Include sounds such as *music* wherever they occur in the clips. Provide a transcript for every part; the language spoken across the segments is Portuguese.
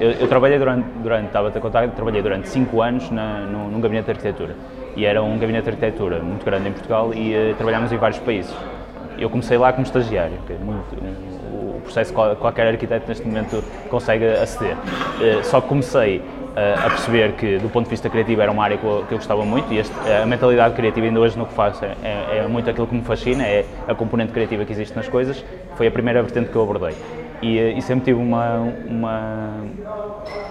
Eu, eu trabalhei durante, durante, estava a contar, trabalhei durante 5 anos na, num, num, gabinete de arquitetura. E era um gabinete de arquitetura muito grande em Portugal e uh, trabalhámos em vários países. Eu comecei lá como estagiário, que é muito, um, o processo que qualquer arquiteto neste momento consegue aceder. Uh, só que comecei uh, a perceber que, do ponto de vista criativo, era uma área que eu, que eu gostava muito e este, a mentalidade criativa, ainda hoje no que faço, é, é, é muito aquilo que me fascina, é a componente criativa que existe nas coisas. Foi a primeira vertente que eu abordei e, eh, e sempre tive uma, uma,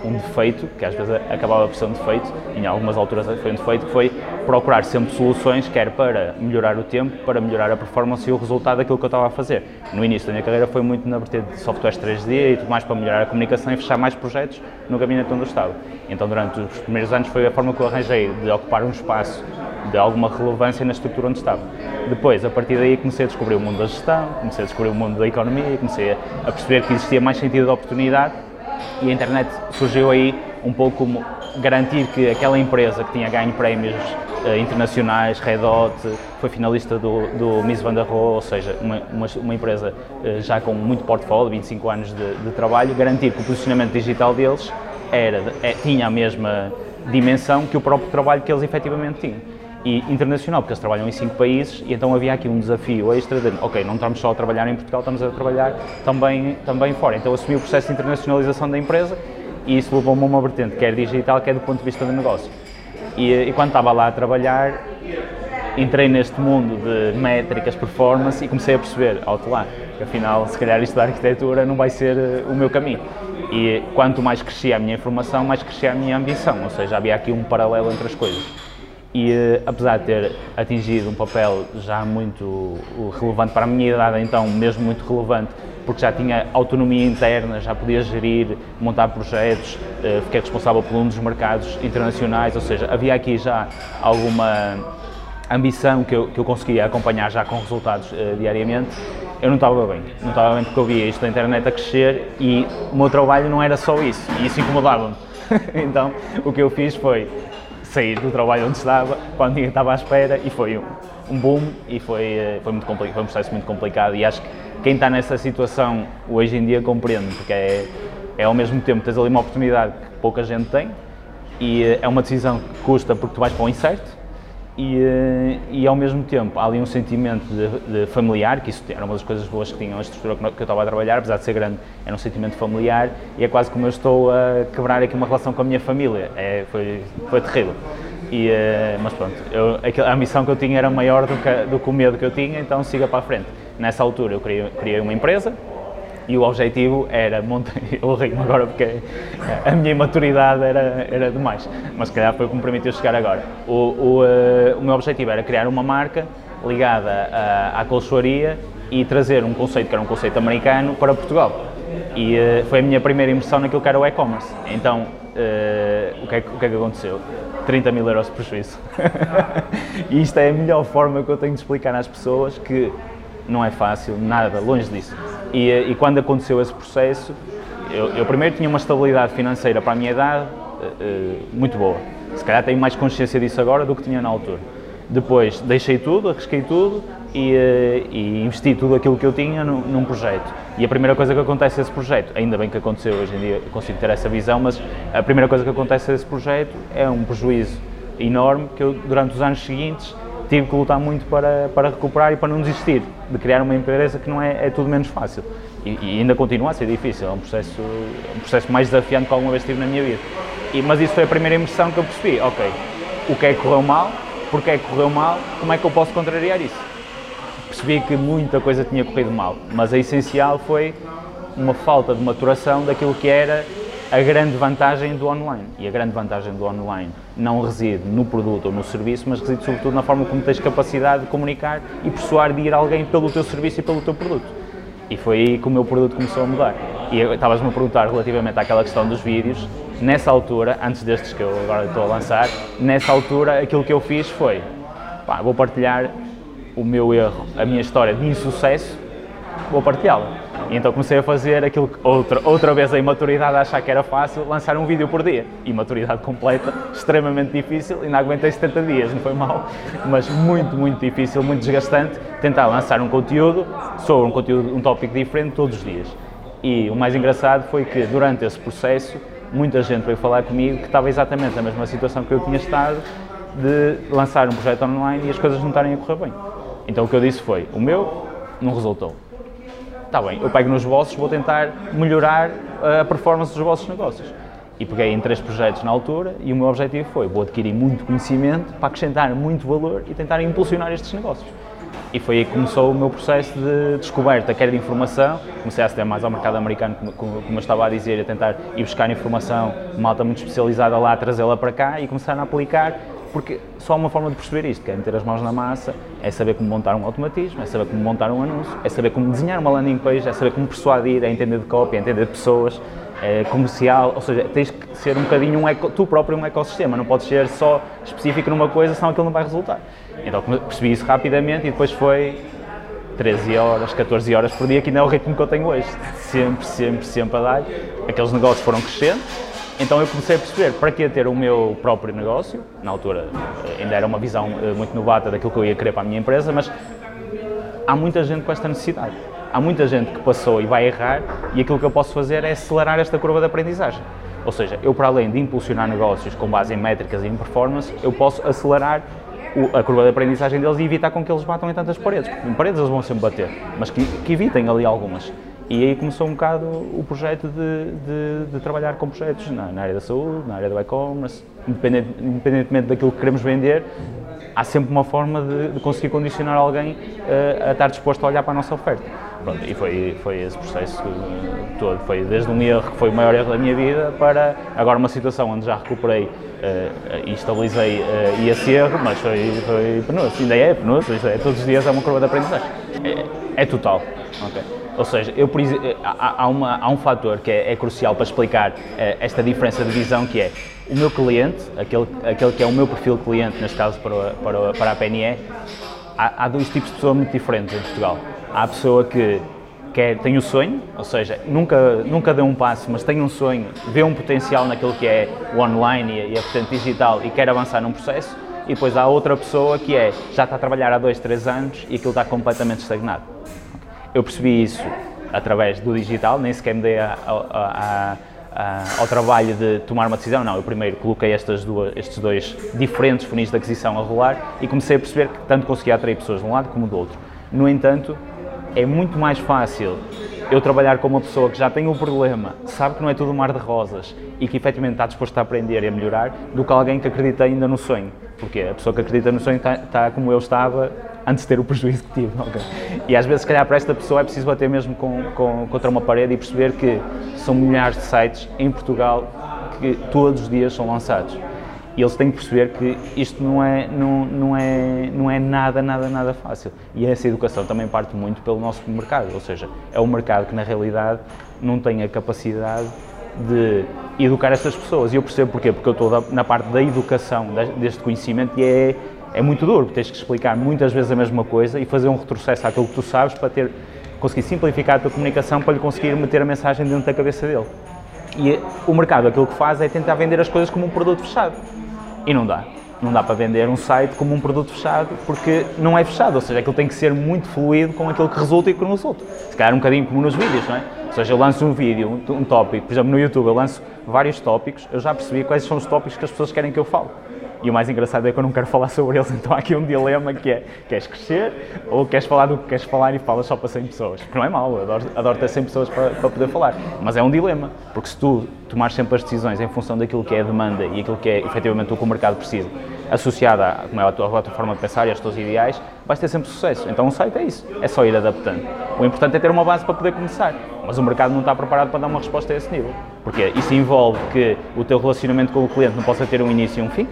um defeito, que às vezes acabava por ser um defeito, em algumas alturas foi um defeito, que foi procurar sempre soluções, quer para melhorar o tempo, para melhorar a performance e o resultado daquilo que eu estava a fazer. No início da minha carreira foi muito na vertente de softwares 3D e tudo mais para melhorar a comunicação e fechar mais projetos no gabinete onde eu estava. Então durante os primeiros anos foi a forma que eu arranjei de ocupar um espaço de alguma relevância na estrutura onde estava. Depois, a partir daí, comecei a descobrir o mundo da gestão, comecei a descobrir o mundo da economia, comecei a perceber que existia mais sentido de oportunidade e a internet surgiu aí um pouco como garantir que aquela empresa que tinha ganho prémios internacionais, Red Hot, foi finalista do, do Miss Van der Rohe, ou seja, uma, uma, uma empresa uh, já com muito portfólio, 25 anos de, de, trabalho, garantir que o posicionamento digital deles era, é, tinha a mesma dimensão que o próprio trabalho que eles efetivamente tinham e internacional, porque eles trabalham em cinco países e então havia aqui um desafio extra de, ok, não estamos só a trabalhar em Portugal, estamos a trabalhar também, também fora. Então assumi o processo de internacionalização da empresa e isso levou-me a uma vertente, quer digital, quer do ponto de vista do negócio. E, e quando estava lá a trabalhar, entrei neste mundo de métricas, performance e comecei a perceber, alto lá, que afinal, se calhar isto da arquitetura não vai ser eh, o meu caminho. E quanto mais crescia a minha informação, mais crescia a minha ambição, ou seja, havia aqui um paralelo entre as coisas e eh, apesar de ter atingido um papel já muito relevante para a minha idade, então mesmo muito relevante, porque já tinha autonomia interna, já podia gerir, montar projetos, eh, fiquei responsável por um dos mercados internacionais, ou seja, havia aqui já alguma ambição que eu, que eu conseguia acompanhar já com resultados uh, diariamente, eu não estava bem. Não estava bem porque eu via isto da internet a crescer e o meu trabalho não era só isso, e isso incomodava-me. *laughs* então, o que eu fiz foi sair do trabalho onde estava, quando ninguém estava à espera, e foi um, um boom e foi, eh, foi, muito complicado, foi um processo muito complicado. E acho que quem está nessa situação hoje em dia compreende, porque é, é ao mesmo tempo tens ali uma oportunidade que pouca gente tem e eh, é uma decisão que custa porque tu vais para o incerto e, eh, e ao mesmo tempo há ali um sentimento de, de, familiar, que isso era uma das coisas boas que tinha a estrutura que eu estava a trabalhar, apesar de ser grande, era um sentimento familiar e é quase como eu estou a quebrar aqui uma relação com a minha família, é, foi, foi terrível. E, eh, mas pronto, eu, a missão que eu tinha era maior do que, do que o medo que eu tinha, então siga para a frente. Nessa altura eu criei, criei uma empresa, e o objetivo era montar. *laughs* Eu rio agora porque a minha imaturidade era, era demais, mas se calhar foi o que me permitiu chegar agora. O, o, uh, o meu objetivo era criar uma marca ligada à, à colchoaria e trazer um conceito que era um conceito americano para Portugal. E foi a minha primeira imersão naquilo que era o e-commerce. Então, o, que é, o que é que aconteceu? 30 mil euros de prejuízo. *laughs* e isto é a melhor forma que eu tenho de explicar às pessoas que não é fácil, nada, longe disso. E, e quando aconteceu esse processo, eu, eu, primeiro tinha uma estabilidade financeira para a minha idade uh, muito boa. Se calhar tenho mais consciência disso agora do que tinha na altura. Depois deixei tudo, arrisquei tudo e, uh, e investi tudo aquilo que eu tinha num, num, projeto. E a primeira coisa que acontece a esse projeto, ainda bem que aconteceu, hoje em dia consigo ter essa visão, mas a primeira coisa que acontece a esse projeto é um prejuízo enorme que eu, durante os anos seguintes, tive que lutar muito para, para recuperar e para não desistir de criar uma empresa que não é, é tudo menos fácil. E, e, ainda continua a ser difícil, é um processo, um processo mais desafiante que alguma vez tive na minha vida. E, mas isso foi a primeira impressão que eu percebi, ok, o que é que correu mal, porque é que correu mal, como é que eu posso contrariar isso? Percebi que muita coisa tinha corrido mal, mas a essencial foi uma falta de maturação daquilo que era a grande vantagem do online. E a grande vantagem do online não reside no produto ou no serviço, mas reside sobretudo na forma como tens capacidade de comunicar e persuadir alguém pelo teu serviço e pelo teu produto. E foi aí que o meu produto começou a mudar. E estavas-me a perguntar relativamente àquela questão dos vídeos. Nessa altura, antes destes que eu agora estou a lançar, nessa altura aquilo que eu fiz foi, pá, vou partilhar o meu erro, a minha história de insucesso, vou partilhá-la. E então comecei a fazer aquilo que outra, outra vez a imaturidade a achar que era fácil, lançar um vídeo por dia. Imaturidade completa, *laughs* extremamente difícil, ainda aguentei 70 dias, não foi mal, mas muito, muito difícil, muito desgastante, tentar lançar um conteúdo sobre um conteúdo, um tópico diferente todos os dias. E o mais engraçado foi que durante esse processo, muita gente veio falar comigo que estava exatamente na mesma situação que eu tinha estado de lançar um projeto online e as coisas não estarem a correr bem. Então o que eu disse foi, o meu não resultou. Está bem, eu pego nos vossos, vou tentar melhorar a performance dos vossos negócios. E peguei em três projetos na altura e o meu objetivo foi, vou adquirir muito conhecimento para acrescentar muito valor e tentar impulsionar estes negócios. E foi aí que começou o meu processo de descoberta, quer de informação, comecei a aceder mais ao mercado americano, como, eu estava a dizer, a tentar ir buscar informação, uma alta muito especializada lá, trazê-la para cá e começar a aplicar porque só há uma forma de perceber isto, que é meter as mãos na massa, é saber como montar um automatismo, é saber como montar um anúncio, é saber como desenhar uma landing page, é saber como persuadir, é entender de cópia, é entender de pessoas, é comercial, ou seja, tens que ser um bocadinho um eco, tu próprio um ecossistema, não podes ser só específico numa coisa, senão aquilo não vai resultar. Então percebi isso rapidamente e depois foi 13 horas, 14 horas por dia, que ainda é o ritmo que eu tenho hoje. Sempre, sempre, sempre a dar. Aqueles negócios foram crescendo, então eu comecei a perceber para que ter o meu próprio negócio, na altura eh, ainda era uma visão eh, muito novata daquilo que eu ia querer para a minha empresa, mas há muita gente com esta necessidade. Há muita gente que passou e vai errar e aquilo que eu posso fazer é acelerar esta curva de aprendizagem. Ou seja, eu para além de impulsionar negócios com base em métricas e em performance, eu posso acelerar a curva de aprendizagem deles e evitar com que eles batam em tantas paredes. Porque em paredes eles vão sempre bater, mas que, que evitem ali algumas. E aí começou um bocado o projeto de, de, de trabalhar com projetos na, na, área da saúde, na área do e-commerce, independente, independentemente daquilo que queremos vender, há sempre uma forma de, de conseguir condicionar alguém uh, a estar disposto a olhar para a nossa oferta. Pronto, e foi, foi esse processo todo. Foi desde um erro que foi o maior erro da minha vida para agora uma situação onde já recuperei uh, e estabilizei uh, esse erro, mas foi, foi penoso. Ainda é penoso, é, todos os dias é uma curva de aprendizagem. É, é total. Okay. Ou seja, eu, eh, há, uma, há um fator que é, é crucial para explicar é, esta diferença de visão que é o meu cliente, aquele, aquele que é o meu perfil cliente, neste caso para, para, para a PNE, há, há dois tipos de pessoas muito diferentes em Portugal. Há a pessoa que quer, tem o sonho, ou seja, nunca, nunca deu um passo, mas tem um sonho, vê um potencial naquilo que é o online e, e a digital e quer avançar num processo, e depois há outra pessoa que é, já está a trabalhar há dois, três anos e aquilo está completamente estagnado. Eu percebi isso através do digital, nem sequer me dei a, a, a, ao trabalho de tomar uma decisão, não, eu primeiro coloquei estas duas, estes dois diferentes funis de aquisição a rolar e comecei a perceber que tanto conseguia atrair pessoas de um lado como do outro. No entanto, é muito mais fácil eu trabalhar com uma pessoa que já tem um problema, sabe que não é tudo um mar de rosas e que efetivamente está disposto a aprender e a melhorar, do que alguém que acredita ainda no sonho. Porque a pessoa que acredita no sonho está, está como eu estava antes de ter o prejuízo que tive. Okay? E às vezes, se calhar, para esta pessoa é preciso bater mesmo com, com, contra uma parede e perceber que são milhares de sites em Portugal que todos os dias são lançados. E eles têm que perceber que isto não é, não, não, é, não é nada, nada, nada fácil. E essa educação também parte muito pelo nosso mercado, ou seja, é um mercado que na realidade não tem a capacidade de educar essas pessoas. E eu percebo porquê, porque eu estou na parte da educação deste conhecimento e é, é muito duro, tens que explicar muitas vezes a mesma coisa e fazer um retrocesso àquilo que tu sabes para ter, conseguir simplificar a tua comunicação para lhe conseguir meter a mensagem dentro da cabeça dele. E o mercado aquilo que faz é tentar vender as coisas como um produto fechado. E não dá. Não dá para vender um site como um produto fechado porque não é fechado, ou seja, aquilo tem que ser muito fluido com aquilo que resulta e que não resulta. Se calhar um bocadinho como nos vídeos, não é? Ou seja, eu lanço um vídeo, um, tópico, por exemplo, no YouTube eu lanço vários tópicos, eu já percebi quais são os tópicos que as pessoas querem que eu fale. E o mais engraçado é que eu não quero falar sobre eles, *laughs* então há aqui um dilema que é, queres crescer ou queres falar do que queres falar e falas só para 100 pessoas? Porque não é mau, adoro, adoro ter 100 pessoas para, para poder falar, mas é um dilema, porque se tu tomares sempre as decisões em função daquilo que é a demanda e aquilo que é efetivamente o que o mercado precisa, associada a, como é a, tua, a tua forma de pensar e aos teus ideais, vais ter sempre sucesso. Então um site é isso, é só ir adaptando. O importante é ter uma base para poder começar, mas o mercado não está preparado para dar uma resposta a esse nível, porque isso envolve que o teu relacionamento com o cliente não possa ter um início e um fim,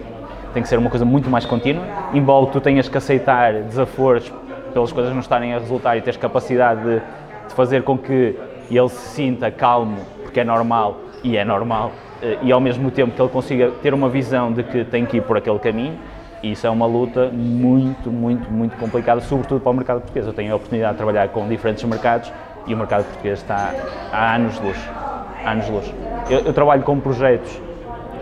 tem que ser uma coisa muito mais contínua, embora tu tenhas que aceitar desaforos pelas coisas não estarem a resultar e teres capacidade de, de fazer com que ele se sinta calmo, porque é normal, e é normal, eh, e ao mesmo tempo que ele consiga ter uma visão de que tem que ir por aquele caminho, isso é uma luta muito, muito, muito complicada, sobretudo para o mercado português. Eu tenho a oportunidade de trabalhar com diferentes mercados e o mercado português está há anos de luz. Anos de luz. Eu, eu trabalho com projetos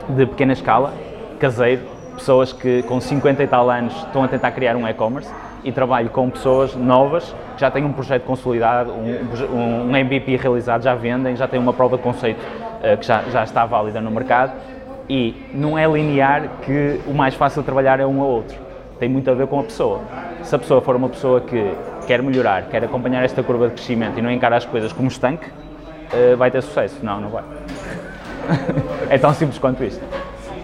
de pequena escala, caseiro, pessoas que com 50 e tal anos estão a tentar criar um e-commerce e trabalho com pessoas novas que já têm um projeto consolidado, um, um MVP realizado, já vendem, já têm uma prova de conceito uh, que já, já está válida no mercado e não é linear que o mais fácil de trabalhar é um ou outro. Tem muito a ver com a pessoa. Se a pessoa for uma pessoa que quer melhorar, quer acompanhar esta curva de crescimento e não encara as coisas como estanque, uh, vai ter sucesso. Não, não vai. *laughs* é tão simples quanto isto.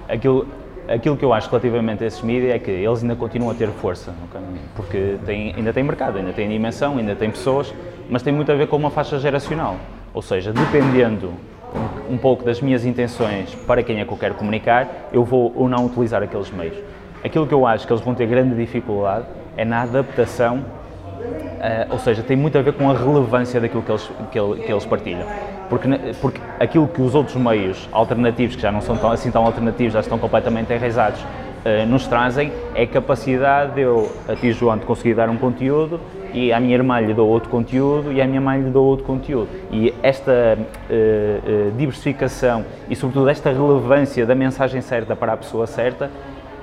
Aquilo, aquilo que eu acho relativamente a esses mídias é que eles ainda continuam a ter força, porque ainda tem mercado, ainda tem dimensão, ainda tem pessoas, mas tem muito a ver com uma faixa geracional. Ou seja, dependendo um pouco das minhas intenções para quem é que eu quero comunicar, eu vou ou não utilizar aqueles meios. Aquilo que eu acho que eles vão ter grande dificuldade é na adaptação, uh, ou seja, tem muito a ver com a relevância daquilo que eles, que, que eles partilham. Porque, porque aquilo que os outros meios alternativos, que já não são tão, assim tão alternativos, já estão completamente enraizados, uh, nos trazem, é a capacidade de eu, a ti João, de conseguir dar um conteúdo e à minha irmã lhe dou outro conteúdo e à minha mãe lhe dou outro conteúdo. E esta uh, uh, diversificação e, sobretudo, esta relevância da mensagem certa para a pessoa certa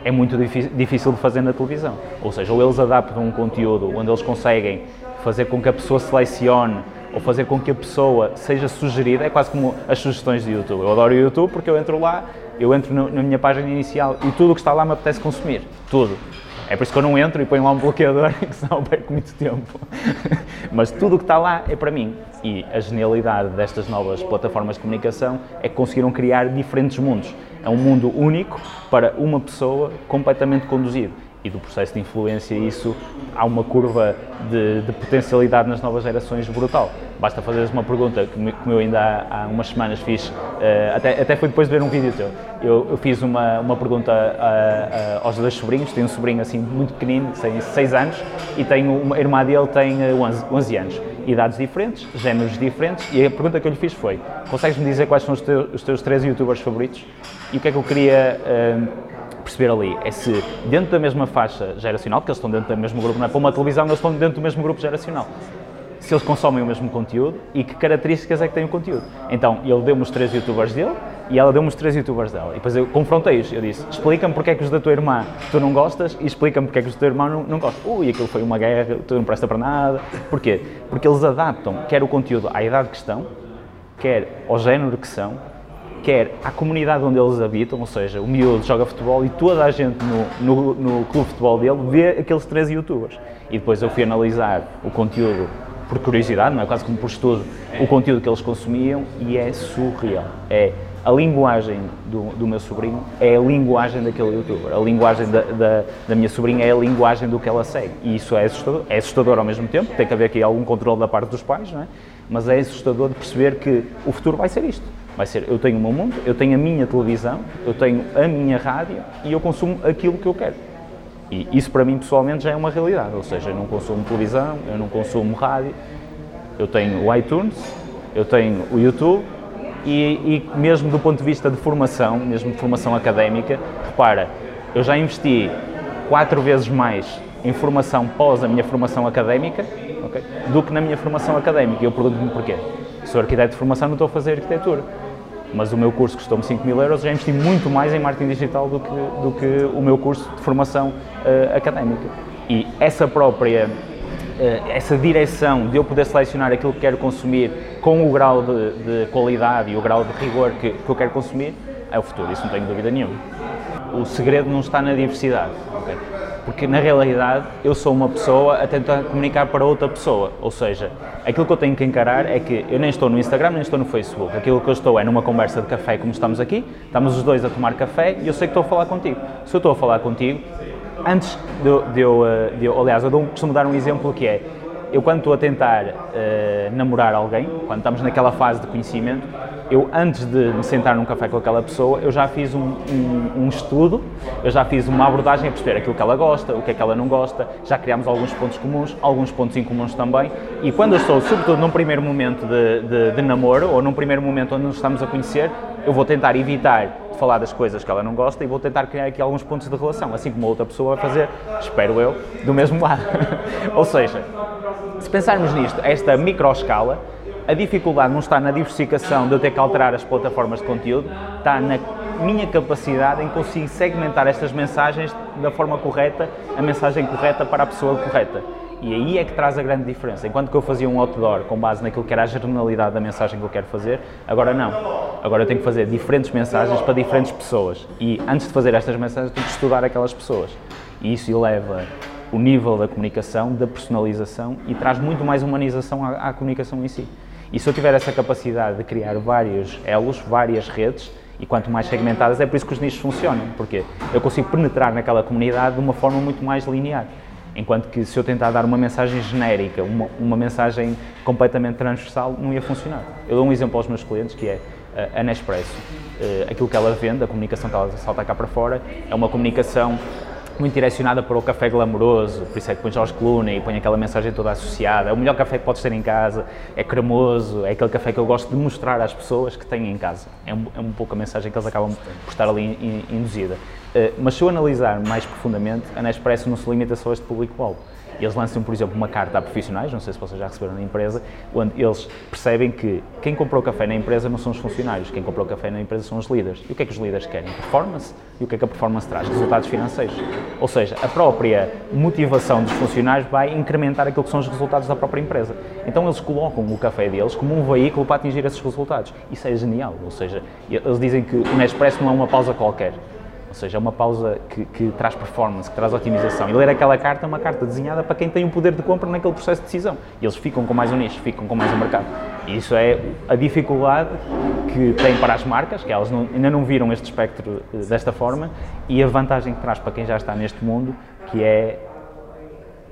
é muito difícil de fazer na televisão. Ou seja, ou eles adaptam um conteúdo onde eles conseguem fazer com que a pessoa selecione ou fazer com que a pessoa seja sugerida, é quase como as sugestões do YouTube. Eu adoro o YouTube porque eu entro lá, eu entro no, na minha página inicial e tudo o que está lá me apetece consumir. Tudo. É por isso que eu não entro e ponho lá um bloqueador, *laughs* que senão perco muito tempo. *laughs* Mas tudo o que está lá é para mim. E a genialidade destas novas plataformas de comunicação é que conseguiram criar diferentes mundos. É um mundo único para uma pessoa completamente conduzido e do processo de influência, isso há uma curva de, de potencialidade nas novas gerações brutal. Basta fazeres uma pergunta, como eu ainda há, há umas semanas fiz, uh, até, até foi depois de ver um vídeo teu. Eu, eu fiz uma, uma pergunta uh, uh, aos dois sobrinhos, tenho um sobrinho assim muito pequenino, tem 6 anos, e tenho uma irmã dele tem 11, 11 anos. Idades diferentes, géneros diferentes, e a pergunta que eu lhe fiz foi: consegues-me dizer quais são os teus, os teus três youtubers favoritos? E o que é que eu queria perceber ali é se dentro da mesma faixa geracional, porque eles estão dentro do mesmo grupo, não é para uma televisão, eles estão dentro do mesmo grupo geracional. Se eles consomem o mesmo conteúdo e que características é que tem o conteúdo. Então, ele deu-me os três youtubers dele e ela deu-me os três youtubers dela. E depois eu confrontei-os. Eu disse: explica-me porque é que os da tua irmã tu não gostas e explica-me porque é que os da tua irmã não, não gostas. Ui, aquilo foi uma guerra, tu não presta para nada. Porquê? Porque eles adaptam quer o conteúdo à idade que estão, quer ao género que são quer à comunidade onde eles habitam, ou seja, o miúdo joga futebol e toda a gente no, no, no clube de futebol dele vê aqueles três youtubers. E depois eu fui analisar o conteúdo por curiosidade, não é? quase como por estudo, o conteúdo que eles consumiam e é surreal. É a linguagem do, do meu sobrinho é a linguagem daquele youtuber. A linguagem da, da, da, minha sobrinha é a linguagem do que ela segue. E isso é assustador. É assustador ao mesmo tempo, tem que haver aqui algum controle da parte dos pais, não é? Mas é assustador de perceber que o futuro vai ser isto Vai ser, eu tenho o meu mundo, eu tenho a minha televisão, eu tenho a minha rádio e eu consumo aquilo que eu quero. E isso para mim pessoalmente já é uma realidade, ou seja, eu não consumo televisão, eu não consumo rádio, eu tenho o iTunes, eu tenho o YouTube e, e mesmo do ponto de vista de formação, mesmo de formação académica, repara, eu já investi quatro vezes mais em formação pós a minha formação académica okay, do que na minha formação académica. E eu pergunto-me porquê. Sou arquiteto de formação, não estou a fazer arquitetura mas o meu curso custou-me 5 mil euros, já investi muito mais em marketing digital do que, do que o meu curso de formação uh, académica. E essa própria, uh, essa direção de eu poder selecionar aquilo que quero consumir com o grau de, de qualidade e o grau de rigor que, que eu quero consumir, é o futuro, isso não tenho dúvida nenhuma. O segredo não está na diversidade. Porque na realidade eu sou uma pessoa a tentar comunicar para outra pessoa, ou seja, aquilo que eu tenho que encarar é que eu nem estou no Instagram, nem estou no Facebook, aquilo que eu estou é numa conversa de café como estamos aqui, estamos os dois a tomar café e eu sei que estou a falar contigo. Se eu estou a falar contigo, antes de, de, eu, eh, de eu, aliás, eu costumo dar um exemplo que é, eu quando estou a tentar uh, namorar alguém, quando estamos naquela fase de conhecimento, eu antes de me sentar num café com aquela pessoa, eu já fiz um, um, um, estudo, eu já fiz uma abordagem a perceber aquilo que ela gosta, o que é que ela não gosta, já criámos alguns pontos comuns, alguns pontos incomuns também, e quando eu estou, sobretudo num primeiro momento de, de, de namoro, ou num primeiro momento onde nos estamos a conhecer, eu vou tentar evitar de falar das coisas que ela não gosta e vou tentar criar aqui alguns pontos de relação, assim como outra pessoa vai fazer, espero eu, do mesmo *laughs* lado. ou seja, se pensarmos nisto, esta microescala, a dificuldade não está na diversificação de eu ter que alterar as plataformas de conteúdo, está na minha capacidade em conseguir segmentar estas mensagens da forma correta, a mensagem correta para a pessoa correta. E aí é que traz a grande diferença. Enquanto que eu fazia um outdoor com base naquilo que era a generalidade da mensagem que eu quero fazer, agora não. Agora eu tenho que fazer diferentes mensagens para diferentes pessoas. E antes de fazer estas mensagens, tenho que estudar aquelas pessoas. E isso eleva o nível da comunicação, da personalização e traz muito mais humanização à, à comunicação em si. E se eu tiver essa capacidade de criar vários elos, várias redes, e quanto mais segmentadas, é por isso que os nichos funcionam, porque eu consigo penetrar naquela comunidade de uma forma muito mais linear. Enquanto que se eu tentar dar uma mensagem genérica, uma, uma mensagem completamente transversal, não ia funcionar. Eu dou um exemplo aos meus clientes que é a Nespresso. Uh, aquilo que ela vende, a comunicação que ela salta cá para fora, é uma comunicação muito direcionada para o café glamouroso, por isso é que põe George Clooney e põe aquela mensagem toda associada. É o melhor café que podes ter em casa, é cremoso, é aquele café que eu gosto de mostrar às pessoas que têm em casa. É um, é um pouco a mensagem que eles acabam por estar ali in, induzida. Uh, mas se eu analisar mais profundamente, a Nespresso não se limita só a este público-alvo eles lançam, por exemplo, uma carta a profissionais, não sei se vocês já receberam na empresa, onde eles percebem que quem comprou café na empresa não são os funcionários, quem comprou café na empresa são os líderes. E o que é que os líderes querem? Performance. E o que é que a performance traz? Resultados financeiros. Ou seja, a própria motivação dos funcionários vai incrementar aquilo que são os resultados da própria empresa. Então eles colocam o café deles como um veículo para atingir esses resultados. Isso é genial. Ou seja, eles dizem que o Nespresso não é uma pausa qualquer ou seja, é uma pausa que, que, traz performance, que traz otimização. E ler aquela carta é uma carta desenhada para quem tem o poder de compra naquele processo de decisão. E eles ficam com mais um nicho, ficam com mais um mercado. E isso é a dificuldade que tem para as marcas, que elas não, ainda não viram este espectro eh, desta forma, e a vantagem que traz para quem já está neste mundo, que é,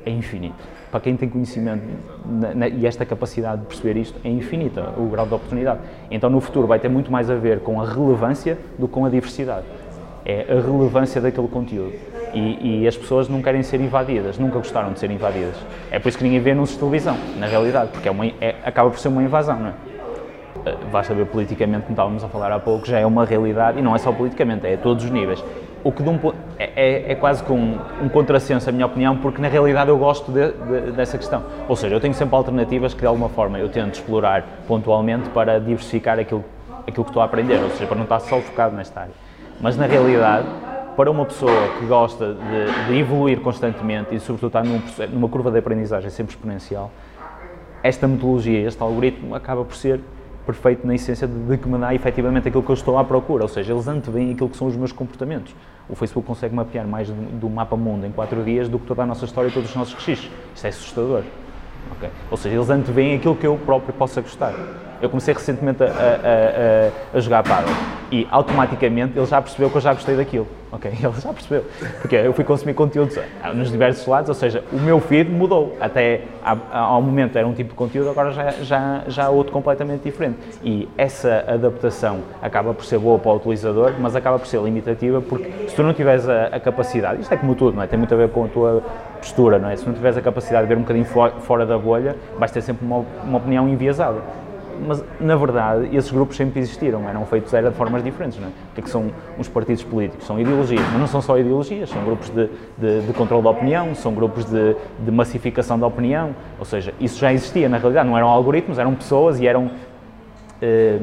é infinito. Para quem tem conhecimento na, na, e esta capacidade de perceber isto, é infinita o grau de oportunidade. Então, no futuro, vai ter muito mais a ver com a relevância do que com a diversidade é a relevância daquele conteúdo. E, e, as pessoas não querem ser invadidas, nunca gostaram de ser invadidas. É por isso que ninguém vê anúncios de televisão, na realidade, porque é uma, é, acaba por ser uma invasão, não é? Eh, basta ver politicamente, como estávamos a falar há pouco, já é uma realidade, e não é só politicamente, é a todos os níveis. O que um, é, é, é, quase que um, um contrassenso, a minha opinião, porque na realidade eu gosto de, de, dessa questão. Ou seja, eu tenho sempre alternativas que de alguma forma eu tento explorar pontualmente para diversificar aquilo, aquilo que estou a aprender, ou seja, para não estar só focado nesta área. Mas na realidade, para uma pessoa que gosta de, de evoluir constantemente e, sobretudo, estar num, numa curva de aprendizagem sempre exponencial, esta metodologia, este algoritmo, acaba por ser perfeito na essência de, de que me dá efetivamente aquilo que eu estou à procura, ou seja, eles anteveem aquilo que são os meus comportamentos. O Facebook consegue mapear mais do, do mapa mundo em 4 dias do que toda a nossa história e todos os nossos registros. Isto é assustador. Okay? Ou seja, eles anteveem aquilo que eu próprio possa gostar. Eu comecei recentemente a, a, a, a jogar paddle e automaticamente ele já percebeu que eu já gostei daquilo. Ok, *laughs* ele já percebeu. Porque eu fui consumir conteúdos nos diversos lados, ou seja, o meu feed mudou. Até ao momento era um tipo de conteúdo, agora já, já, já é outro completamente diferente. E essa adaptação acaba por ser boa para o utilizador, mas acaba por ser limitativa porque se tu não tiveres a, a capacidade, isto é como tudo, não é? Tem muito a ver com a tua postura, não é? Se não tiveres a capacidade de ver um bocadinho fora da bolha, vais ter sempre uma, uma opinião enviesada mas na verdade esses grupos sempre existiram, eram feitos era de formas diferentes. Não é? O que, é que são os partidos políticos? São ideologias, mas não são só ideologias, são grupos de, de, de controle da opinião, são grupos de, de, massificação da opinião, ou seja, isso já existia na realidade, não eram algoritmos, eram pessoas e eram eh,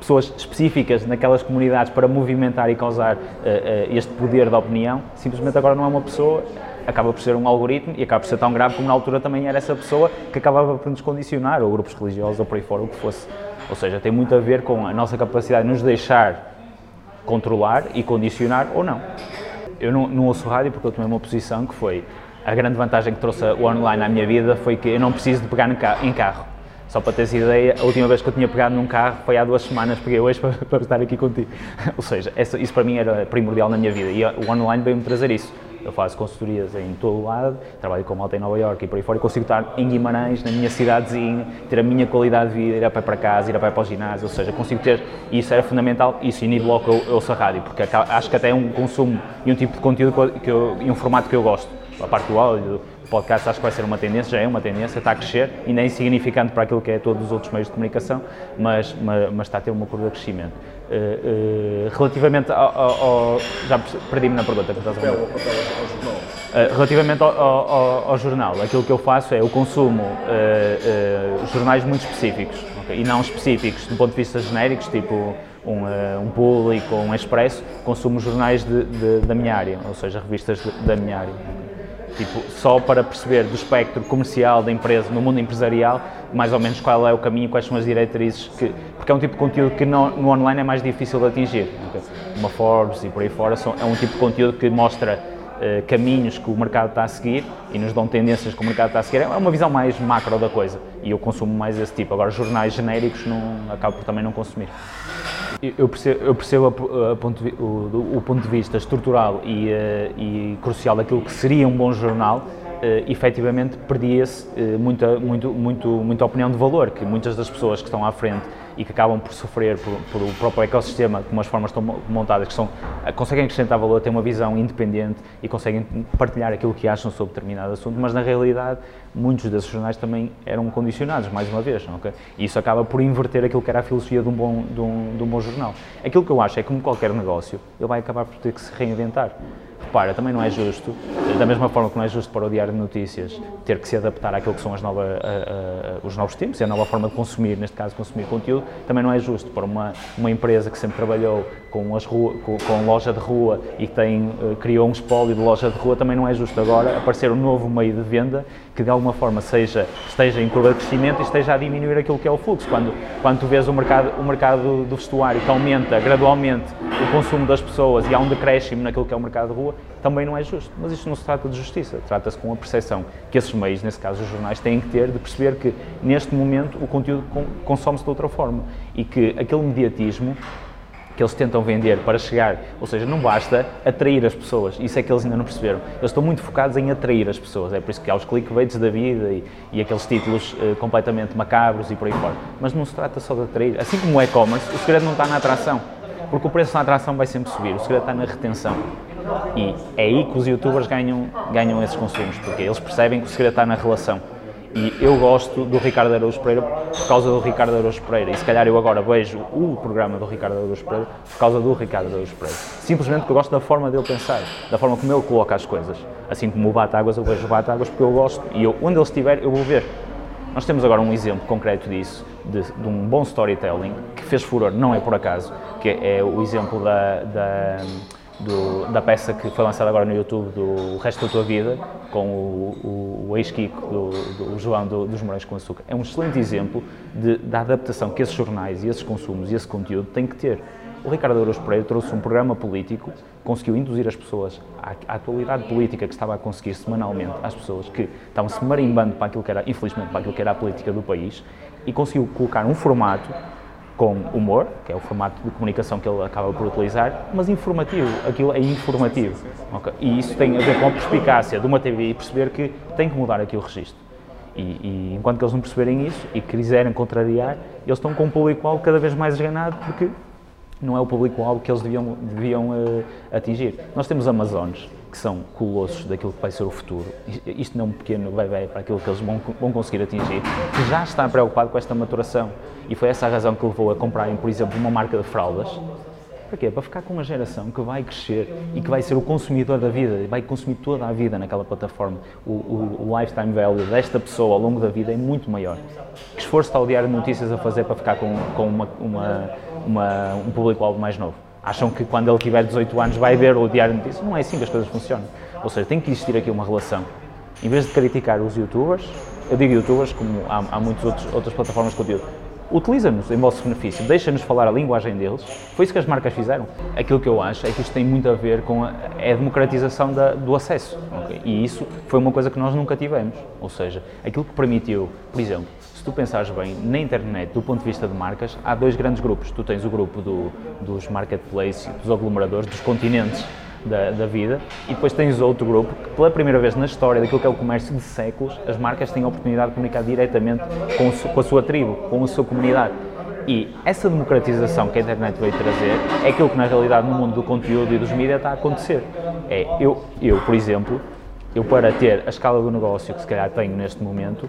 pessoas específicas naquelas comunidades para movimentar e causar eh, eh, este poder da opinião, simplesmente agora não é uma pessoa, acaba por ser um algoritmo e acaba por ser tão grave como na altura também era essa pessoa que acabava por nos condicionar, ou grupos religiosos, ou por aí fora, o que fosse. Ou seja, tem muito a ver com a nossa capacidade de nos deixar controlar e condicionar ou não. Eu não, não ouço rádio porque eu tomei uma posição que foi a grande vantagem que trouxe o online à minha vida foi que eu não preciso de pegar em carro. Só para teres ideia, a última vez que eu tinha pegado num carro foi há duas semanas, peguei hoje para, *laughs* para estar aqui contigo. Ou seja, isso para mim era primordial na minha vida e o online veio-me trazer isso Eu faço consultorias em todo o lado, trabalho com malta em Nova York e por aí fora e consigo estar em Guimarães, na minha cidadezinha, ter a minha qualidade de vida, ir a pé para casa, ir a pé para o ginásio, ou seja, consigo ter, e isso era fundamental, isso e logo eu, eu ouço a rádio, porque acho que até é um consumo e um tipo de conteúdo que eu, e um formato que eu gosto. A parte do áudio, do podcast acho que vai ser uma tendência, já é uma tendência, está a crescer, ainda é insignificante para aquilo que é todos os outros meios de comunicação, mas, mas, mas está a ter uma curva de crescimento. Uh, uh, relativamente ao, ao, ao, Já perdi-me na pergunta. Papel, papel ao jornal. Uh, relativamente ao, ao, jornal, aquilo que eu faço é eu consumo jornais muito específicos okay? e não específicos do ponto de vista genéricos, tipo um, um público ou um expresso, consumo jornais de, de, da minha área, ou seja, revistas de, da minha área. Tipo, só para perceber do espectro comercial da empresa, no mundo empresarial, mais ou menos qual é o caminho, quais são as diretrizes, que, porque é um tipo de conteúdo que no, no online é mais difícil de atingir. Uma Forbes e por aí fora são, é um tipo de conteúdo que mostra uh, caminhos que o mercado está a seguir e nos dão tendências que o mercado está a seguir. É uma visão mais macro da coisa e eu consumo mais esse tipo. Agora, jornais genéricos não, acabo por também não consumir. Eu percebo, eu percebo a, a ponto, o, o, ponto de vista estrutural e, uh, e, crucial daquilo que seria um bom jornal, uh, efetivamente perdia-se uh, muita, muito, muito, muita opinião de valor, que muitas das pessoas que estão à frente e que acabam por sofrer por, o próprio ecossistema, como as formas estão montadas, que são, conseguem acrescentar valor, têm uma visão independente e conseguem partilhar aquilo que acham sobre determinado assunto, mas na realidade muitos desses jornais também eram condicionados, mais uma vez, okay? e isso acaba por inverter aquilo que era a filosofia de um, bom, de, um, de um bom jornal. Aquilo que eu acho é que, como qualquer negócio, ele vai acabar por ter que se reinventar repara, também não é justo, da mesma forma que não é justo para o Diário de Notícias ter que se adaptar àquilo que são as a, a, os novos tempos e a nova forma de consumir, neste caso consumir conteúdo, também não é justo para uma, uma empresa que sempre trabalhou com, as rua, com, com loja de rua e que tem, uh, criou um espólio de loja de rua, também não é justo agora aparecer um novo meio de venda que de alguma forma seja, esteja em curva de crescimento e esteja a diminuir aquilo que é o fluxo. Quando, quando tu vês o mercado, o mercado do vestuário que aumenta gradualmente o consumo das pessoas e há um decréscimo naquilo que é o mercado de rua, também não é justo. Mas isto não se trata de justiça, trata-se com a percepção que esses meios, nesse caso os jornais, têm que ter de perceber que neste momento o conteúdo consome-se de outra forma e que aquele mediatismo que eles tentam vender para chegar, ou seja, não basta atrair as pessoas, isso é que eles ainda não perceberam. Eles estão muito focados em atrair as pessoas, é por isso que há os clickbaits da vida e, e aqueles títulos uh, completamente macabros e por aí fora. Mas não se trata só de atrair, assim como o e-commerce, o segredo não está na atração, porque o preço na atração vai sempre subir, o segredo está na retenção. E é aí que os youtubers ganham, ganham esses consumos, porque eles percebem que o segredo está na relação. E eu gosto do Ricardo Araújo Pereira por causa do Ricardo Araújo Pereira. E se calhar eu agora vejo o programa do Ricardo Araújo Pereira por causa do Ricardo Araújo Pereira. Simplesmente porque eu gosto da forma dele pensar, da forma como ele coloca as coisas. Assim como o Bate-Águas, eu vejo o Bate-Águas porque eu gosto e eu, onde ele estiver, eu vou ver. Nós temos agora um exemplo concreto disso, de, de, um bom storytelling que fez furor, não é por acaso, que é o exemplo da, da do, da peça que foi lançada agora no YouTube do Resto da Tua Vida, com o, o, o ex-Kiko, do, do, João do, dos Morões com Açúcar. É um excelente exemplo de, da adaptação que esses jornais e esses consumos e esse conteúdo têm que ter. O Ricardo Ouros Pereira trouxe um programa político, conseguiu induzir as pessoas à, à, atualidade política que estava a conseguir semanalmente às pessoas que estavam-se marimbando para aquilo que era, infelizmente, para aquilo que era a política do país, e conseguiu colocar um formato com humor, que é o formato de comunicação que ele acaba por utilizar, mas informativo, aquilo é informativo. Okay? E isso tem a ver com a perspicácia de uma TV e perceber que tem que mudar aqui o registro. E, e enquanto que eles não perceberem isso e quiserem contrariar, eles estão com um público-alvo cada vez mais esganado porque não é o público-alvo que eles deviam, deviam uh, atingir. Nós temos Amazones, que são colossos daquilo que vai ser o futuro. Isto não é um pequeno bebê para aquilo que eles vão, vão conseguir atingir, que já está preocupado com esta maturação. E foi essa a razão que levou a comprarem, por exemplo, uma marca de fraldas. Para quê? Para ficar com uma geração que vai crescer e que vai ser o consumidor da vida, vai consumir toda a vida naquela plataforma. O, o, o lifetime value desta pessoa ao longo da vida é muito maior. Que esforço está o Diário de Notícias a fazer para ficar com, com uma, uma, uma, um público-alvo mais novo? acham que quando ele tiver 18 anos vai ver o Diário de Notícias. Não é assim que as coisas funcionam. Ou seja, tem que existir aqui uma relação. Em vez de criticar os youtubers, eu digo youtubers como há, há muitas outras plataformas de conteúdo, utiliza-nos em vosso benefício, deixa-nos falar a linguagem deles. Foi isso que as marcas fizeram. Aquilo que eu acho é que isto tem muito a ver com a, é a democratização da, do acesso. Okay? E isso foi uma coisa que nós nunca tivemos. Ou seja, aquilo que permitiu, por exemplo, se tu pensares bem, na internet, do ponto de vista de marcas, há dois grandes grupos. Tu tens o grupo do, dos marketplaces, dos aglomeradores, dos continentes. Da, da, vida, e depois tens outro grupo que, pela primeira vez na história daquilo que é o comércio de séculos, as marcas têm a oportunidade de comunicar diretamente com, com a sua tribo, com a sua comunidade. E essa democratização que a internet veio trazer é aquilo que na realidade no mundo do conteúdo e dos mídias está a acontecer. É, eu, eu, por exemplo, eu para ter a escala do negócio que se calhar tenho neste momento,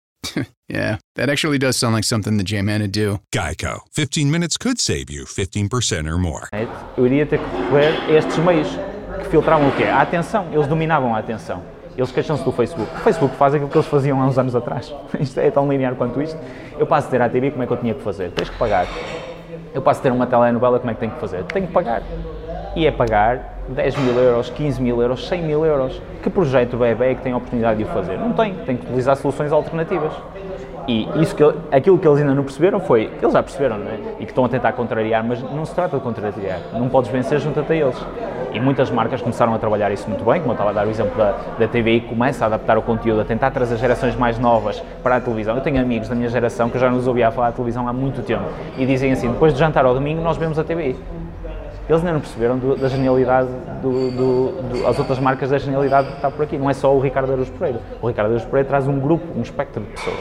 *laughs* yeah, that actually does sound like something the J-Man would do. Geico. 15 minutes could save you 15% or more. Eu iria ter que recorrer a estes meios que filtravam o quê? A atenção. Eles dominavam a atenção. Eles queixam-se do Facebook. O Facebook faz aquilo que eles faziam há uns anos atrás. *laughs* Isto é tão linear quanto isto. Eu passo a ter a TV, como é que eu tinha que fazer? Tens que pagar. Eu passo a ter uma telenovela, como é que tenho que fazer? Tenho que pagar. E é pagar 10 mil euros, 15 mil euros, 100 mil euros. Que projeto bebê é que tem a oportunidade de o fazer? Não tem, tem que utilizar soluções alternativas. E isso que, aquilo que eles ainda não perceberam foi, eles já perceberam, não é? E que estão a tentar contrariar, mas não se trata de contrariar. Não podes vencer, junto-te a eles. E muitas marcas começaram a trabalhar isso muito bem, como eu estava a dar o exemplo da, da TVI, começa a adaptar o conteúdo, a tentar trazer gerações mais novas para a televisão. Eu tenho amigos da minha geração que já nos ouvia falar de televisão há muito tempo e dizem assim: depois de jantar ao domingo, nós vemos a TVI. Eles ainda não perceberam do, da genialidade, do, do, do, as outras marcas da genialidade que está por aqui. Não é só o Ricardo Araújo Pereira. O Ricardo Araújo Pereira traz um grupo, um espectro de pessoas.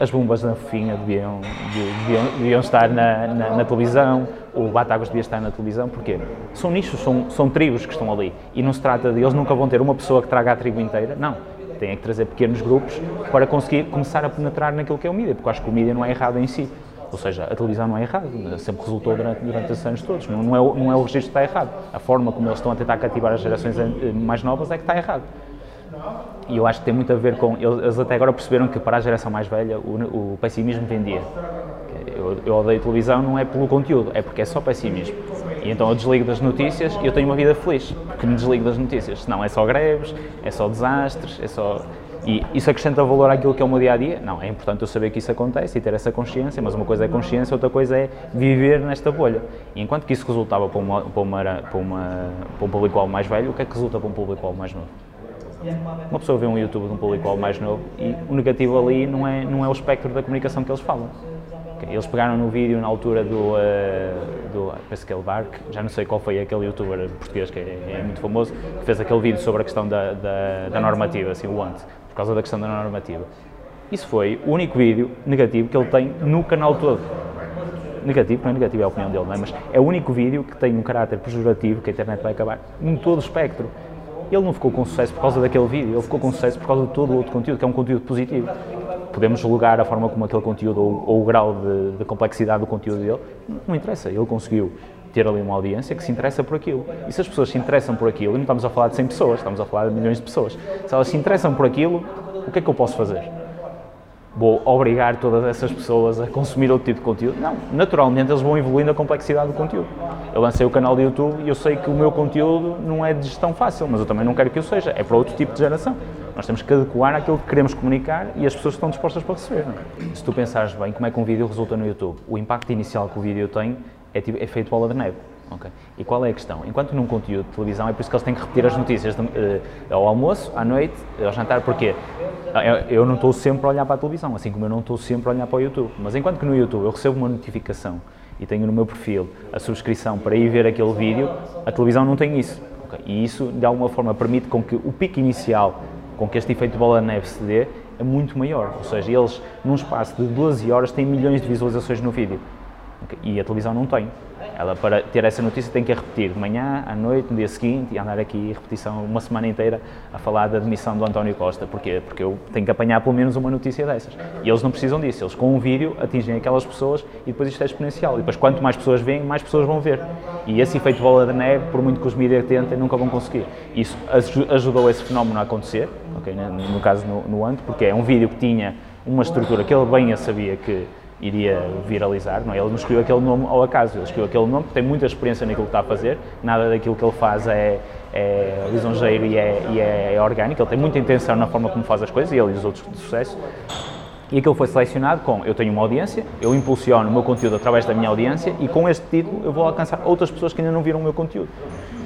As bombas na fofinha deviam, deviam, deviam estar na, na, na, televisão, o Batagos devia estar na televisão, porque são nichos, são, são tribos que estão ali. E não se trata de eles nunca vão ter uma pessoa que traga a tribo inteira, não. Tem que trazer pequenos grupos para conseguir começar a penetrar naquilo que é o mídia, porque acho que o mídia não é errado em si. Ou seja, a televisão não é errada, sempre resultou durante, durante esses anos todos. Não, não, é, não é o registro que está errado. A forma como eles estão a tentar cativar as gerações eh, mais novas é que está errado. E eu acho que tem muito a ver com. Eles até agora perceberam que para a geração mais velha o, o pessimismo vendia. Eu, eu odeio televisão não é pelo conteúdo, é porque é só pessimismo. E então eu desligo das notícias e eu tenho uma vida feliz, porque me desligo das notícias. Senão é só greves, é só desastres, é só e isso acrescenta valor àquilo que é o meu dia a dia? Não, é importante eu saber que isso acontece e ter essa consciência, mas uma coisa é consciência, outra coisa é viver nesta bolha. E enquanto que isso resultava para, uma, para, uma, para, uma, para um público-alvo mais velho, o que é que resulta para um público-alvo mais novo? Uma pessoa vê um YouTube de um público-alvo mais novo e o negativo ali não é, não é o espectro da comunicação que eles falam. Eles pegaram no vídeo na altura do, uh, do é o Dark, já não sei qual foi aquele youtuber português que é, é muito famoso, que fez aquele vídeo sobre a questão da, da, da normativa, assim, o ante por causa da questão da normativa. Isso foi o único vídeo negativo que ele tem no canal todo. Negativo, não é negativo, é a opinião dele, não é? mas é o único vídeo que tem um caráter pejorativo que a internet vai acabar em todo o espectro. Ele não ficou com sucesso por causa daquele vídeo, ele ficou com sucesso por causa de todo o outro conteúdo, que é um conteúdo positivo. Podemos julgar a forma como aquele conteúdo ou, ou o grau de, de complexidade do conteúdo dele, não interessa, ele conseguiu ter ali uma audiência que se interessa por aquilo. E se as pessoas se interessam por aquilo, e não estamos a falar de 100 pessoas, estamos a falar de milhões de pessoas, se elas se interessam por aquilo, o que é que eu posso fazer? Vou obrigar todas essas pessoas a consumir outro tipo de conteúdo? Não, naturalmente eles vão evoluindo a complexidade do conteúdo. Eu lancei o canal de YouTube e eu sei que o meu conteúdo não é de gestão fácil, mas eu também não quero que o seja, é para outro tipo de geração. Nós temos que adequar aquilo que queremos comunicar e as pessoas estão dispostas para receber. É? Se tu pensares bem como é que um vídeo resulta no YouTube, o impacto inicial que o vídeo tem é, tipo, é feito bola de neve. Okay. E qual é a questão? Enquanto num conteúdo de televisão é por isso que eles têm que repetir as notícias de, uh, ao almoço, à noite, ao jantar, porquê? Eu, eu não estou sempre a olhar para a televisão, assim como eu não estou sempre a olhar para o YouTube. Mas enquanto que no YouTube eu recebo uma notificação e tenho no meu perfil a subscrição para ir ver aquele vídeo, a televisão não tem isso. Okay. E isso, de alguma forma, permite com que o pico inicial, com que este efeito de bola de neve se dê, é muito maior. Ou seja, eles, num espaço de 12 horas, têm milhões de visualizações no vídeo. E a televisão não tem. Ela, para ter essa notícia, tem que a repetir de manhã, à noite, no dia seguinte e andar aqui repetição uma semana inteira a falar da demissão do António Costa. Porquê? Porque eu tenho que apanhar pelo menos uma notícia dessas. E eles não precisam disso. Eles, com um vídeo, atingem aquelas pessoas e depois isto é exponencial. E depois, quanto mais pessoas veem, mais pessoas vão ver. E esse efeito bola de neve, por muito que os mídias tentem, nunca vão conseguir. Isso ajudou esse fenómeno a acontecer, okay? no, caso no, no Ante, porque é um vídeo que tinha uma estrutura que ele bem sabia que iria viralizar, não é? Ele não escolheu aquele nome ao acaso, ele escolheu aquele nome porque tem muita experiência naquilo que está a fazer, nada daquilo que ele faz é, é lisonjeiro e é, e é orgânico, ele tem muita intenção na forma como faz as coisas, e ele e os outros de sucesso. E aquilo foi selecionado com eu tenho uma audiência, eu impulsiono o meu conteúdo através da minha audiência e com este título eu vou alcançar outras pessoas que ainda não viram o meu conteúdo.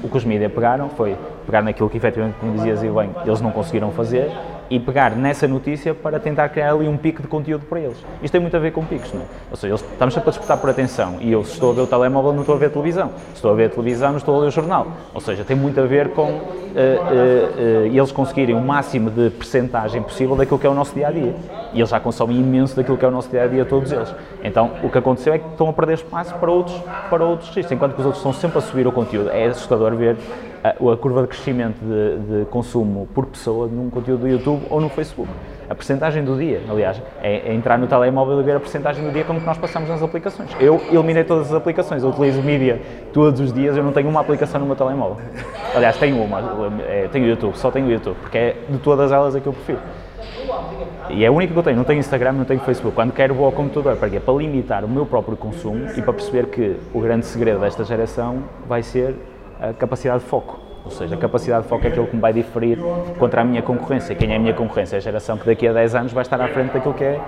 O que os mídias pegaram foi pegar naquilo que efetivamente, como dizias e bem, eles não conseguiram fazer e pegar nessa notícia para tentar criar ali um pico de conteúdo para eles. Isto tem muito a ver com picos, não é? Ou seja, eles, estamos sempre a disputar por atenção e eu, se estou a ver o telemóvel, não estou a ver a televisão. Se estou a ver a televisão, não estou a ler o jornal. Ou seja, tem muito a ver com uh, uh, uh, eles conseguirem o máximo de percentagem possível daquilo que é o nosso dia a dia. E eles já consomem imenso daquilo que é o nosso dia a dia, todos eles. Então, o que aconteceu é que estão a perder espaço para outros, para outros registros, enquanto que os outros estão sempre a subir o conteúdo. É assustador ver a, a curva de crescimento de, de, consumo por pessoa num conteúdo do YouTube ou no Facebook. A percentagem do dia, aliás, é, é entrar no telemóvel e ver a percentagem do dia como que nós passamos nas aplicações. Eu eliminei todas as aplicações, eu utilizo mídia todos os dias, eu não tenho uma aplicação no meu telemóvel. Aliás, tenho uma, é, tenho YouTube, só tenho YouTube, porque é de todas elas a que eu prefiro. E é a única que eu tenho, não tenho Instagram, não tenho Facebook. Quando quero vou ao computador, para quê? Para limitar o meu próprio consumo e para perceber que o grande segredo desta geração vai ser a capacidade de foco. Ou seja, a capacidade de foco é aquilo que me vai diferir contra a minha concorrência. Quem é a minha concorrência? É a geração que daqui a 10 anos vai estar à frente daquilo que é,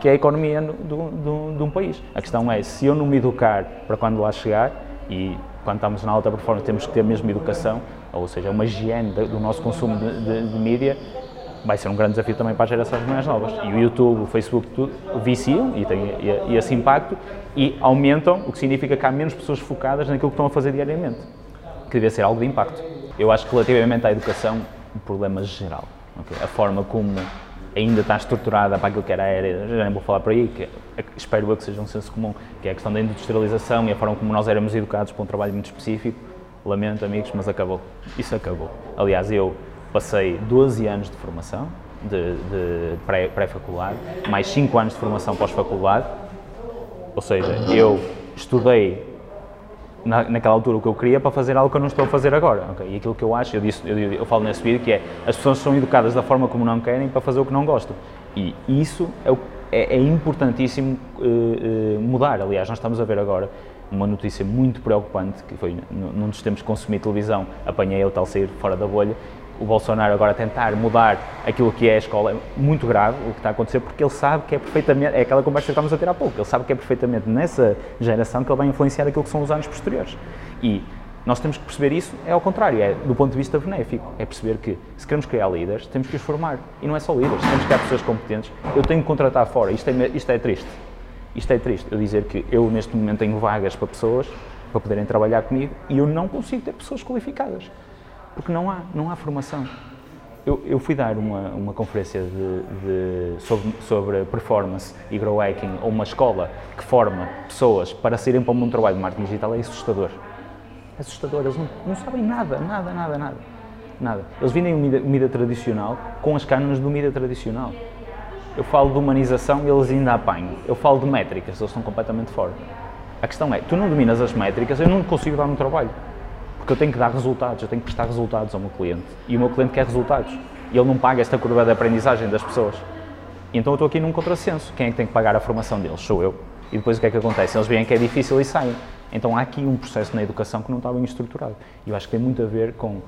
que é a economia do, do, de um país. A questão é, se eu não me educar para quando lá chegar, e quando estamos na alta performance temos que ter mesmo educação, ou seja, uma higiene do nosso consumo de, de, de mídia, vai ser um grande desafio também para as gerações mais novas. E o YouTube, o Facebook, tudo viciam e têm esse impacto e aumentam, o que significa que há menos pessoas focadas naquilo que estão a fazer diariamente que devia ser algo de impacto. Eu acho que relativamente à educação, o problema geral, okay? a forma como ainda está estruturada para aquilo que era a era, já nem vou falar por aí, que espero eu que seja um senso comum, que é a questão da industrialização e a forma como nós éramos educados para um trabalho muito específico. Lamento, amigos, mas acabou. Isso acabou. Aliás, eu passei 12 anos de formação, de, de pré-faculdade, mais 5 anos de formação pós-faculdade, ou seja, eu estudei na, naquela altura o que eu queria para fazer algo que eu não estou a fazer agora. Okay? E aquilo que eu acho, eu, disse, eu, eu falo nesse vídeo, que é as pessoas são educadas da forma como não querem para fazer o que não gostam. E isso é, é, é importantíssimo uh, mudar. Aliás, nós estamos a ver agora uma notícia muito preocupante, que foi num dos tempos que consumi televisão, apanhei o tal sair fora da bolha, o Bolsonaro agora tentar mudar aquilo que é a escola é muito grave o que está a acontecer, porque ele sabe que é perfeitamente, é aquela conversa que estávamos a ter há pouco, ele sabe que é perfeitamente nessa geração que ele vai influenciar aquilo que são os anos posteriores. E nós temos que perceber isso, é ao contrário, é do ponto de vista benéfico, é perceber que se queremos criar líderes, temos que os formar. E não é só líderes, temos que criar pessoas competentes. Eu tenho que contratar fora, isto é, isto é triste. Isto é triste, eu dizer que eu neste momento tenho vagas para pessoas para poderem trabalhar comigo e eu não consigo ter pessoas qualificadas porque não há, não há formação. Eu, eu fui dar uma, uma conferência de, de, sobre, sobre performance e grow hacking a uma escola que forma pessoas para saírem para o mundo do trabalho de marketing digital, é assustador. É assustador, eles não, não sabem nada, nada, nada, nada. Nada. Eles vendem mídia, mídia tradicional com as cânones do mídia tradicional. Eu falo de humanização eles ainda apanham. Eu falo de métricas, eles estão completamente fora. A questão é, tu não dominas as métricas, eu não consigo dar um trabalho. Porque eu tenho que dar resultados, eu tenho que prestar resultados ao meu cliente. E o meu cliente quer resultados. E ele não paga esta curva de aprendizagem das pessoas. Então eu estou aqui num contrassenso. Quem é que tem que pagar a formação deles? Sou eu. E depois o que é que acontece? Eles veem que é difícil e saem. Então há aqui um processo na educação que não está bem estruturado. E eu acho que tem muito a ver com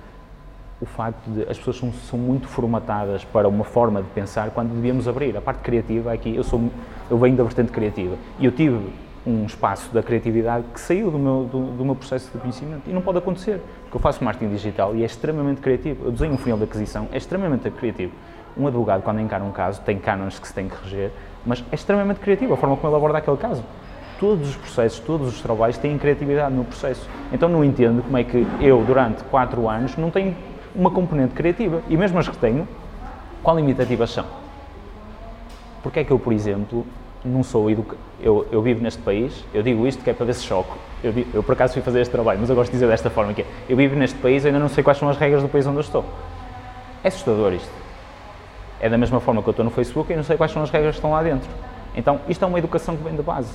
o facto de as pessoas são, são, muito formatadas para uma forma de pensar quando devíamos abrir. A parte criativa aqui, eu, sou, eu venho da vertente criativa e eu tive um espaço da criatividade que saiu do meu, do, do, meu processo de conhecimento. E não pode acontecer, porque eu faço marketing digital e é extremamente criativo. Eu desenho um funil de aquisição, é extremamente criativo. Um advogado, quando encara um caso, tem cânones que se tem que reger, mas é extremamente criativo a forma como ele aborda aquele caso. Todos os processos, todos os trabalhos têm criatividade no processo. Então não entendo como é que eu, durante quatro anos, não tenho uma componente criativa. E mesmo as que tenho, qual limitativas são? Porque é que eu, por exemplo, não sou educado. Eu, eu, vivo neste país, eu digo isto que é para ver se choco. Eu, eu, por acaso fui fazer este trabalho, mas eu gosto de dizer desta forma que é, eu vivo neste país e ainda não sei quais são as regras do país onde eu estou. É assustador isto. É da mesma forma que eu estou no Facebook e não sei quais são as regras que estão lá dentro. Então, isto é uma educação que vem de base.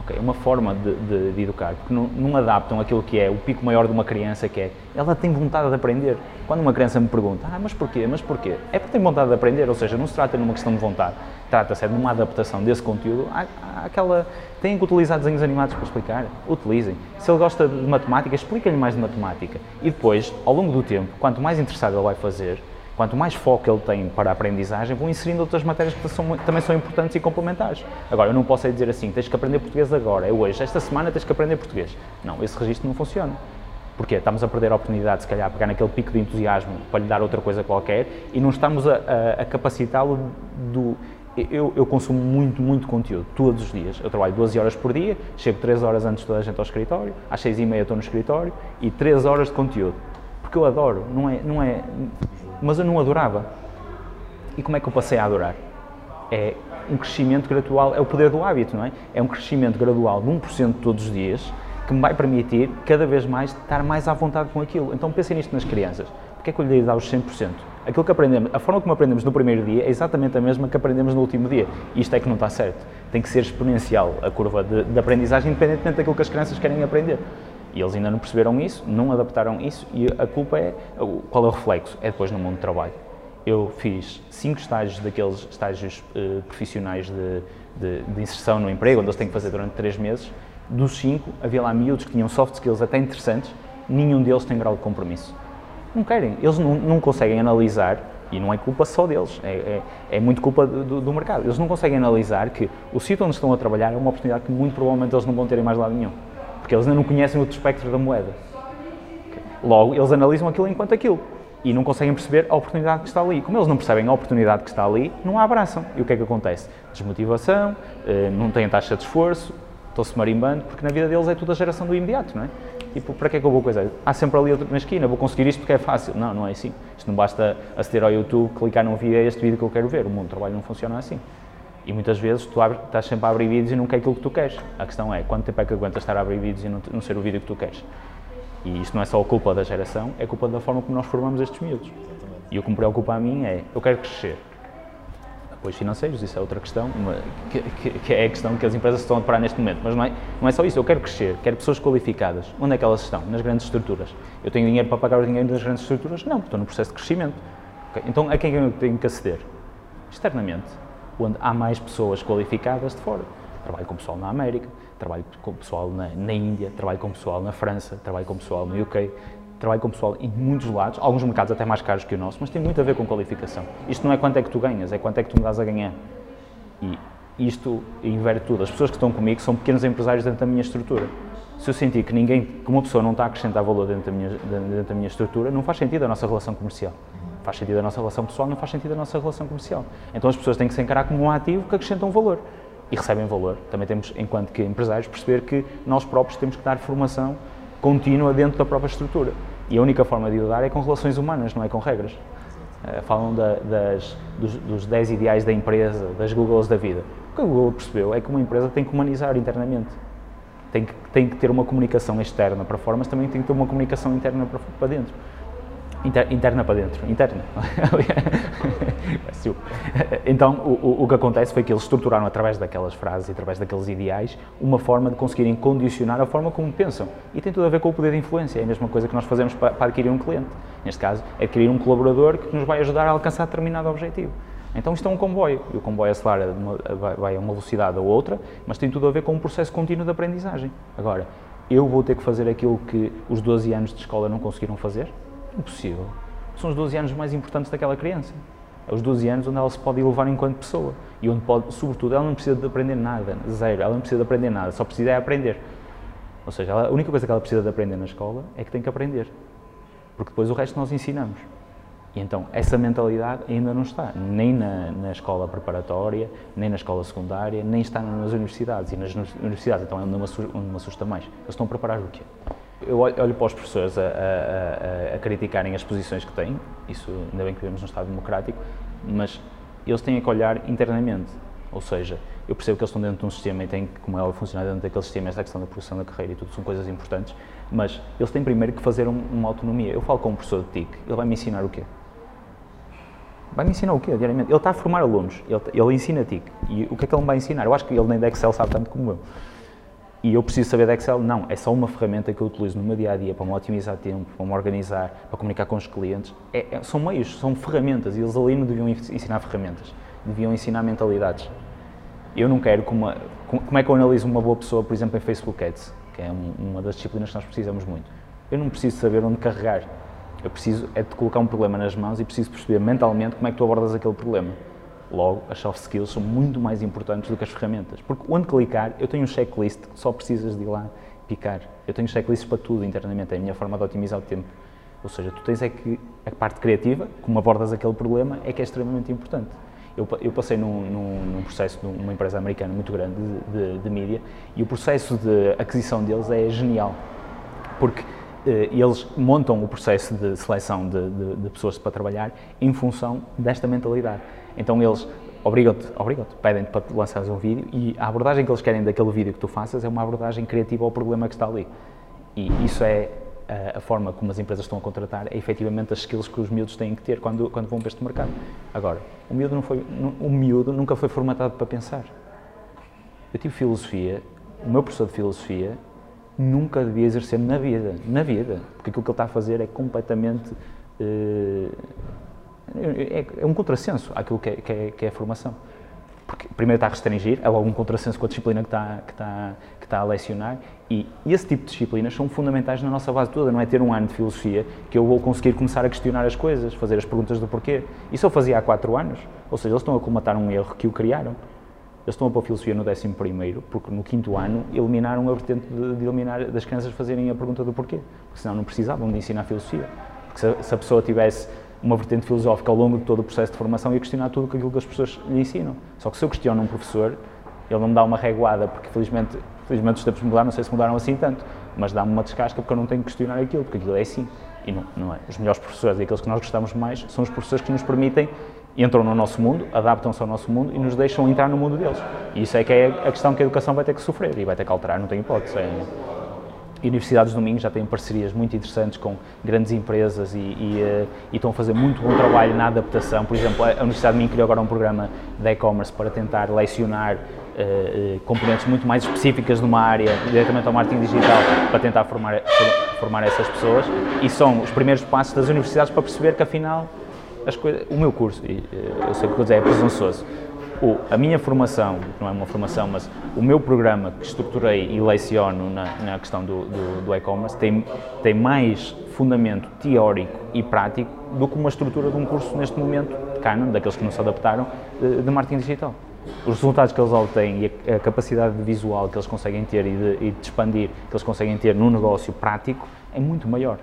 Okay? Uma forma de, de, de educar, porque não, não, adaptam aquilo que é o pico maior de uma criança, que é ela tem vontade de aprender. Quando uma criança me pergunta, ah, mas porquê? Mas porquê? É porque tem vontade de aprender, ou seja, não se trata de uma questão de vontade, trata-se é de uma adaptação desse conteúdo à, àquela. Têm que utilizar desenhos animados para explicar? Utilizem. Se ele gosta de matemática, expliquem-lhe mais de matemática. E depois, ao longo do tempo, quanto mais interessado ele vai fazer, Quanto mais foco ele tem para a aprendizagem, vão inserindo outras matérias que são, também são importantes e complementares. Agora, eu não posso é dizer assim, tens que aprender português agora, é hoje, esta semana tens que aprender português. Não, esse registro não funciona. Porquê? Estamos a perder a oportunidade, se calhar, pegar naquele pico de entusiasmo para lhe dar outra coisa qualquer e não estamos a, a, a capacitá-lo do... Eu, eu, consumo muito, muito conteúdo, todos os dias. Eu trabalho 12 horas por dia, chego 3 horas antes de toda a gente ao escritório, às 6 e meia estou no escritório e 3 horas de conteúdo. Porque eu adoro, não é, não é mas eu não adorava. E como é que eu passei a adorar? É um crescimento gradual, é o poder do hábito, não é? É um crescimento gradual de 1% todos os dias que me vai permitir cada vez mais estar mais à vontade com aquilo. Então pensem nisto nas crianças. Porquê é que eu lhe dar os 100%? Aquilo que aprendemos, a forma como aprendemos no primeiro dia é exatamente a mesma que aprendemos no último dia. E isto é que não está certo. Tem que ser exponencial a curva de, de aprendizagem, independentemente daquilo que as crianças querem aprender. E eles ainda não perceberam isso, não adaptaram isso e a culpa é. Qual é o reflexo? É depois no mundo do trabalho. Eu fiz cinco estágios daqueles estágios uh, profissionais de, de, de, inserção no emprego, onde eles têm que fazer durante três meses. Dos cinco, havia lá miúdos que tinham soft skills até interessantes, nenhum deles tem grau de compromisso. Não querem, eles não, não conseguem analisar, e não é culpa só deles, é, é, é muito culpa do, do, mercado. Eles não conseguem analisar que o sítio onde estão a trabalhar é uma oportunidade que muito provavelmente eles não vão ter em mais lado nenhum porque eles ainda não conhecem outro espectro da moeda. Logo, eles analisam aquilo enquanto aquilo e não conseguem perceber a oportunidade que está ali. Como eles não percebem a oportunidade que está ali, não a abraçam. E o que é que acontece? Desmotivação, eh, não têm taxa de esforço, estão-se marimbando, porque na vida deles é tudo a geração do imediato, não é? Tipo, para que é que eu vou coisa? Há sempre ali na esquina, vou conseguir isto porque é fácil. Não, não é assim. Isto não basta aceder ao YouTube, clicar num vídeo, é este vídeo que eu quero ver. O mundo do trabalho não funciona assim. E muitas vezes tu abre, estás sempre a abrir vídeos e não quer aquilo que tu queres. A questão é quanto tempo é que aguentas estar a abrir vídeos e não, não ser o vídeo que tu queres. E isto não é só culpa da geração, é culpa da forma como nós formamos estes miúdos. E o que me preocupa a mim é, eu quero crescer. Apoios financeiros, isso é outra questão, uma, que, que, que, é a questão que as empresas estão a deparar neste momento. Mas não é, não é só isso, eu quero crescer, quero pessoas qualificadas. Onde é que elas estão? Nas grandes estruturas. Eu tenho dinheiro para pagar o dinheiro das grandes estruturas? Não, estou no processo de crescimento. Okay? Então, a quem é eu tenho que aceder? Externamente onde há mais pessoas qualificadas de fora. Trabalho com pessoal na América, trabalho com pessoal na, na Índia, trabalho com pessoal na França, trabalho com pessoal no UK, trabalho com pessoal em muitos lados, alguns mercados até mais caros que o nosso, mas tem muito a ver com qualificação. Isto não é quanto é que tu ganhas, é quanto é que tu me dás a ganhar. E isto inverte tudo. As pessoas que estão comigo são pequenos empresários dentro da minha estrutura. Se eu sentir que ninguém, que uma pessoa não está a acrescentar valor dentro da minha, dentro da minha estrutura, não faz sentido a nossa relação comercial faz sentido a nossa relação pessoal, não faz sentido a nossa relação comercial. Então as pessoas têm que se encarar como um ativo que acrescentam valor e recebem valor. Também temos, enquanto que empresários, perceber que nós próprios temos que dar formação contínua dentro da própria estrutura. E a única forma de o dar é com relações humanas, não é com regras. Uh, falam da, das, dos, dos 10 ideais da empresa, das Googles da vida. O que a Google percebeu é que uma empresa tem que humanizar internamente. Tem que, tem que ter uma comunicação externa para fora, mas também tem que ter uma comunicação interna para, para dentro. Inter, interna para dentro, interna. *laughs* então, o, o que acontece foi que eles estruturaram através daquelas frases e através daqueles ideais uma forma de conseguirem condicionar a forma como pensam. E tem tudo a ver com o poder de influência. É a mesma coisa que nós fazemos para, para adquirir um cliente. Neste caso, adquirir um colaborador que nos vai ajudar a alcançar determinado objetivo. Então isto é um comboio, e o comboio acelera vai a uma velocidade ou outra, mas tem tudo a ver com um processo contínuo de aprendizagem. Agora, eu vou ter que fazer aquilo que os 12 anos de escola não conseguiram fazer? Impossível. São os 12 anos mais importantes daquela criança. É os 12 anos onde ela se pode elevar enquanto pessoa. E onde pode, sobretudo, ela não precisa de aprender nada, zero. Ela não precisa de aprender nada, só precisa é aprender. Ou seja, ela, a única coisa que ela precisa de aprender na escola é que tem que aprender. Porque depois o resto nós ensinamos. E então, essa mentalidade ainda não está, nem na, na, escola preparatória, nem na escola secundária, nem está nas universidades. E nas universidades, então, é onde me, assusta mais. Eles estão a preparar o quê? Eu olho para os professores a, a, a, a, criticarem as posições que têm, isso ainda bem que vivemos num Estado democrático, mas eles têm que olhar internamente. Ou seja, eu percebo que eles estão dentro de um sistema e têm que, como é funcionar dentro daquele sistema, esta questão da progressão da carreira e tudo são coisas importantes, mas eles têm primeiro que fazer um, uma autonomia. Eu falo com um professor de TIC, ele vai me ensinar o quê? Vai me ensinar o quê, diariamente? Ele está a formar alunos, ele, ele ensina TIC. E o que é que ele me vai ensinar? Eu acho que ele nem de Excel sabe tanto como eu. E eu preciso saber de Excel? Não, é só uma ferramenta que eu utilizo no meu dia a dia para me otimizar tempo, para me organizar, para comunicar com os clientes. É, é, são meios, são ferramentas e eles ali não deviam ensinar ferramentas, deviam ensinar mentalidades. Eu não quero como, como é que eu analiso uma boa pessoa, por exemplo, em Facebook Ads, que é uma das disciplinas que nós precisamos muito. Eu não preciso saber onde carregar. Eu preciso é de colocar um problema nas mãos e preciso perceber mentalmente como é que tu abordas aquele problema. Logo, as soft skills são muito mais importantes do que as ferramentas. Porque onde clicar, eu tenho um checklist que só precisas de ir lá picar. Eu tenho checklists para tudo internamente, é a minha forma de otimizar o tempo. Ou seja, tu tens é que a parte criativa, como abordas aquele problema, é que é extremamente importante. Eu, eu passei num, num, num, processo de uma empresa americana muito grande de, de, de mídia e o processo de aquisição deles é genial. Porque eh, eles montam o processo de seleção de, de, de pessoas para trabalhar em função desta mentalidade. Então eles obrigam-te, obrigam pedem-te para lançares um vídeo e a abordagem que eles querem daquele vídeo que tu faças é uma abordagem criativa ao problema que está ali. E isso é a, a forma como as empresas estão a contratar, é efetivamente as skills que os miúdos têm que ter quando, quando vão para este mercado. Agora, o miúdo, não foi, o miúdo nunca foi formatado para pensar. Eu tive filosofia, o meu professor de filosofia nunca devia exercer na vida, na vida, porque aquilo que ele está a fazer é completamente uh, é, é um contrassenso àquilo que é, que é, que é a formação. Porque primeiro está a restringir, é logo um contrassenso com a disciplina que está, que está, que está a lecionar, e esse tipo de disciplinas são fundamentais na nossa base toda, não é ter um ano de filosofia que eu vou conseguir começar a questionar as coisas, fazer as perguntas do porquê. Isso eu fazia há quatro anos, ou seja, eles estão a comatar um erro que o criaram. Eles estão a pôr filosofia no décimo primeiro, porque no quinto ano eliminaram a vertente de, de eliminar das crianças fazerem a pergunta do porquê, porque senão não precisavam de ensinar filosofia. Porque se, se a pessoa tivesse uma vertente filosófica ao longo de todo o processo de formação e a questionar tudo aquilo que as pessoas lhe ensinam. Só que se eu questiono um professor, ele não me dá uma reguada, porque felizmente, felizmente os tempos mudaram, não sei se mudaram assim tanto, mas dá-me uma descasca porque eu não tenho que questionar aquilo, porque aquilo é assim. E não, não é. Os melhores professores e aqueles que nós gostamos mais são os professores que nos permitem, entram no nosso mundo, adaptam-se ao nosso mundo e nos deixam entrar no mundo deles. E isso é que é a questão que a educação vai ter que sofrer e vai ter que alterar, não tem hipótese. É, universidades do Minho já têm parcerias muito interessantes com grandes empresas e, e, uh, e, estão a fazer muito bom trabalho na adaptação. Por exemplo, a Universidade do Minho criou agora um programa de e-commerce para tentar lecionar uh, componentes muito mais específicas numa área, diretamente ao marketing digital, para tentar formar, formar essas pessoas. E são os primeiros passos das universidades para perceber que, afinal, as coisas, o meu curso, eu sei o que vou dizer, é presunçoso, o, a minha formação, não é uma formação, mas o meu programa que estruturei e leciono na, na questão do, do, do e-commerce tem, tem mais fundamento teórico e prático do que uma estrutura de um curso neste momento Canon, daqueles que não se adaptaram, de, de marketing digital. Os resultados que eles obtêm e a, a capacidade visual que eles conseguem ter e de, e de expandir que eles conseguem ter num negócio prático é muito maior.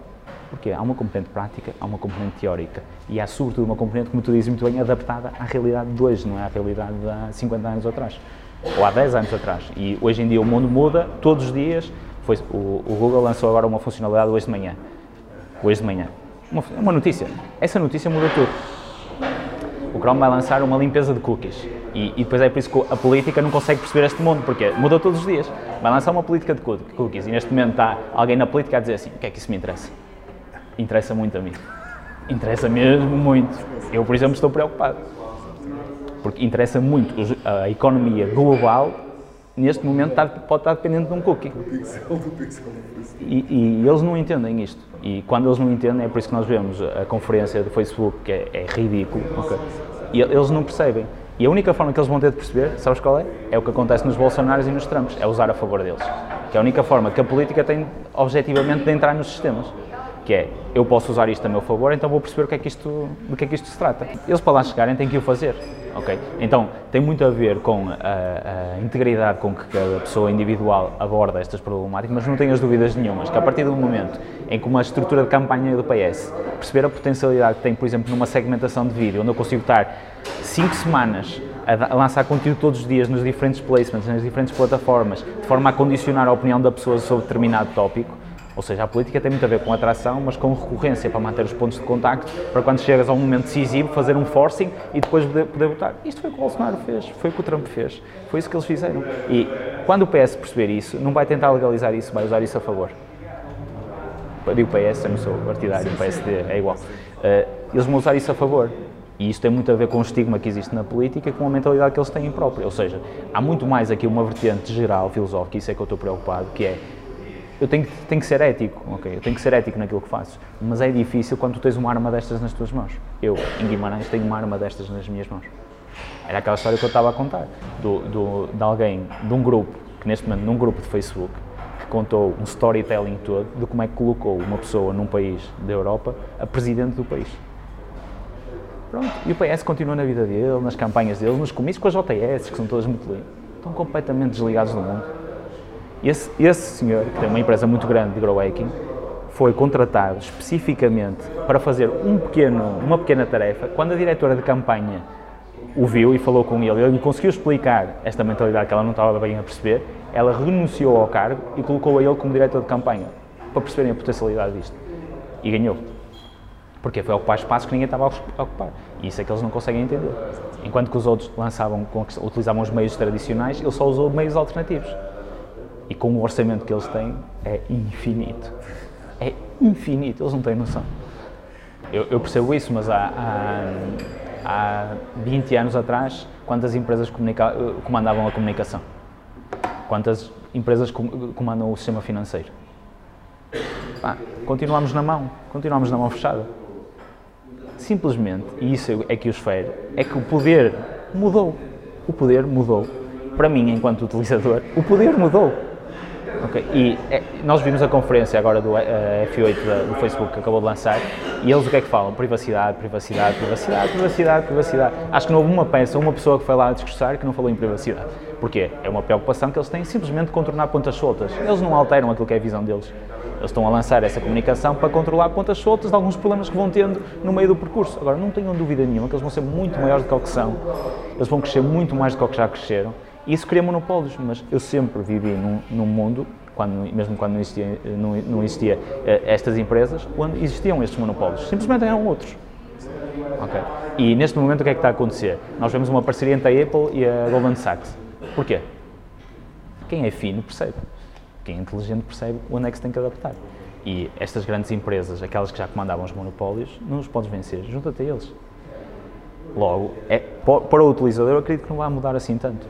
Porque há uma componente prática, há uma componente teórica e há sobretudo uma componente, como tu dizes muito bem, adaptada à realidade de hoje, não é à realidade de há 50 anos atrás ou há 10 anos atrás. E hoje em dia o mundo muda todos os dias. Foi, o, o Google lançou agora uma funcionalidade hoje de manhã. Hoje de manhã. Uma, uma notícia. Essa notícia muda tudo. O Chrome vai lançar uma limpeza de cookies. E, e, depois é por isso que a política não consegue perceber este mundo, porque muda todos os dias. Vai lançar uma política de cookies e neste momento está alguém na política a dizer assim: o que é que isso me interessa? Interessa muito a mim. Interessa mesmo muito. Eu, por exemplo, estou preocupado. Porque interessa muito a economia global, neste momento está, pode estar dependente de um cookie. E, e, eles não entendem isto. E quando eles não entendem, é por isso que nós vemos a conferência do Facebook, que é, é ridículo. Okay? E eles não percebem. E a única forma que eles vão ter de perceber, sabes qual é? É o que acontece nos Bolsonaros e nos Trumps, é usar a favor deles. Que é a única forma que a política tem, objetivamente, de entrar nos sistemas que é eu posso usar isto a meu favor, então vou perceber o que é que isto, do que é que isto se trata. Eles para lá chegarem têm que o fazer, ok? Então tem muito a ver com a, a, integridade com que cada pessoa individual aborda estas problemáticas, mas não tenho as dúvidas nenhumas que a partir do momento em que uma estrutura de campanha do PS perceber a potencialidade que tem, por exemplo, numa segmentação de vídeo, onde eu consigo estar 5 semanas a, lançar conteúdo todos os dias nos diferentes placements, nas diferentes plataformas, de forma a condicionar a opinião da pessoa sobre determinado tópico, ou seja, a política tem muito a ver com atração, mas com recorrência para manter os pontos de contacto, para quando chegas a um momento decisivo fazer um forcing e depois poder, poder votar. Isto foi o que o Bolsonaro fez, foi o que o Trump fez, foi isso que eles fizeram. E quando o PS perceber isso, não vai tentar legalizar isso, vai usar isso a favor. Eu digo PS, eu não sou partidário, o PSD é igual. Uh, eles vão usar isso a favor. E isto tem muito a ver com o estigma que existe na política e com a mentalidade que eles têm própria. Ou seja, há muito mais aqui uma vertente geral, filosófica, isso é que eu estou preocupado, que é eu tenho, tenho que ser ético, ok? Eu tenho que ser ético naquilo que faço, mas é difícil quando tu tens uma arma destas nas tuas mãos. Eu, em Guimarães, tenho uma arma destas nas minhas mãos. Era aquela história que eu estava a contar, do, do, de alguém, de um grupo, que neste momento, num grupo de Facebook, que contou um storytelling todo de como é que colocou uma pessoa num país da Europa a presidente do país. Pronto, e o PS continua na vida dele, nas campanhas dele, nos comícios com as JS, que são todas muito lindas. Estão completamente desligados do mundo. Esse, esse senhor, que tem uma empresa muito grande de grow hacking, foi contratado especificamente para fazer um pequeno, uma pequena tarefa. Quando a diretora de campanha o viu e falou com ele, ele lhe conseguiu explicar esta mentalidade que ela não estava bem a perceber, ela renunciou ao cargo e colocou a ele como diretor de campanha, para perceberem a potencialidade disto. E ganhou. Porque foi ocupar espaço que ninguém estava a ocupar. E isso é que eles não conseguem entender. Enquanto que os outros lançavam, utilizavam os meios tradicionais, ele só usou meios alternativos e com o orçamento que eles têm é infinito. É infinito, eles não têm noção. Eu, eu percebo isso, mas há, há, há 20 anos atrás, quantas empresas comandavam a comunicação? Quantas empresas comandam o sistema financeiro? Continuamos na mão, continuamos na mão fechada. Simplesmente, e isso é que os fere, é que o poder mudou. O poder mudou. Para mim, enquanto utilizador, o poder mudou. E é, nós vimos a conferência agora do uh, F8 da, do Facebook que acabou de lançar e eles o que é que falam? Privacidade, privacidade, privacidade, privacidade, privacidade. Acho que não houve uma peça, uma pessoa que foi lá a discursar que não falou em privacidade. Porquê? É uma preocupação que eles têm simplesmente contornar pontas soltas. Eles não alteram aquilo que é a visão deles. Eles estão a lançar essa comunicação para controlar pontas soltas de alguns problemas que vão tendo no meio do percurso. Agora, não tenham dúvida nenhuma que eles vão ser muito maiores do que o que são. Eles vão crescer muito mais do que o que já cresceram isso cria monopólios, mas eu sempre vivi num, num mundo, quando, mesmo quando não existia, não, não existia uh, estas empresas, onde existiam estes monopólios. Simplesmente eram outros. Okay. E neste momento o que é que está a acontecer? Nós vemos uma parceria entre a Apple e a Goldman Sachs. Porquê? Quem é fino percebe. Quem é inteligente percebe onde é que se tem que adaptar. E estas grandes empresas, aquelas que já comandavam os monopólios, não os podes vencer. Junta-te a eles. Logo, é, para o utilizador, eu acredito que não vai mudar assim tanto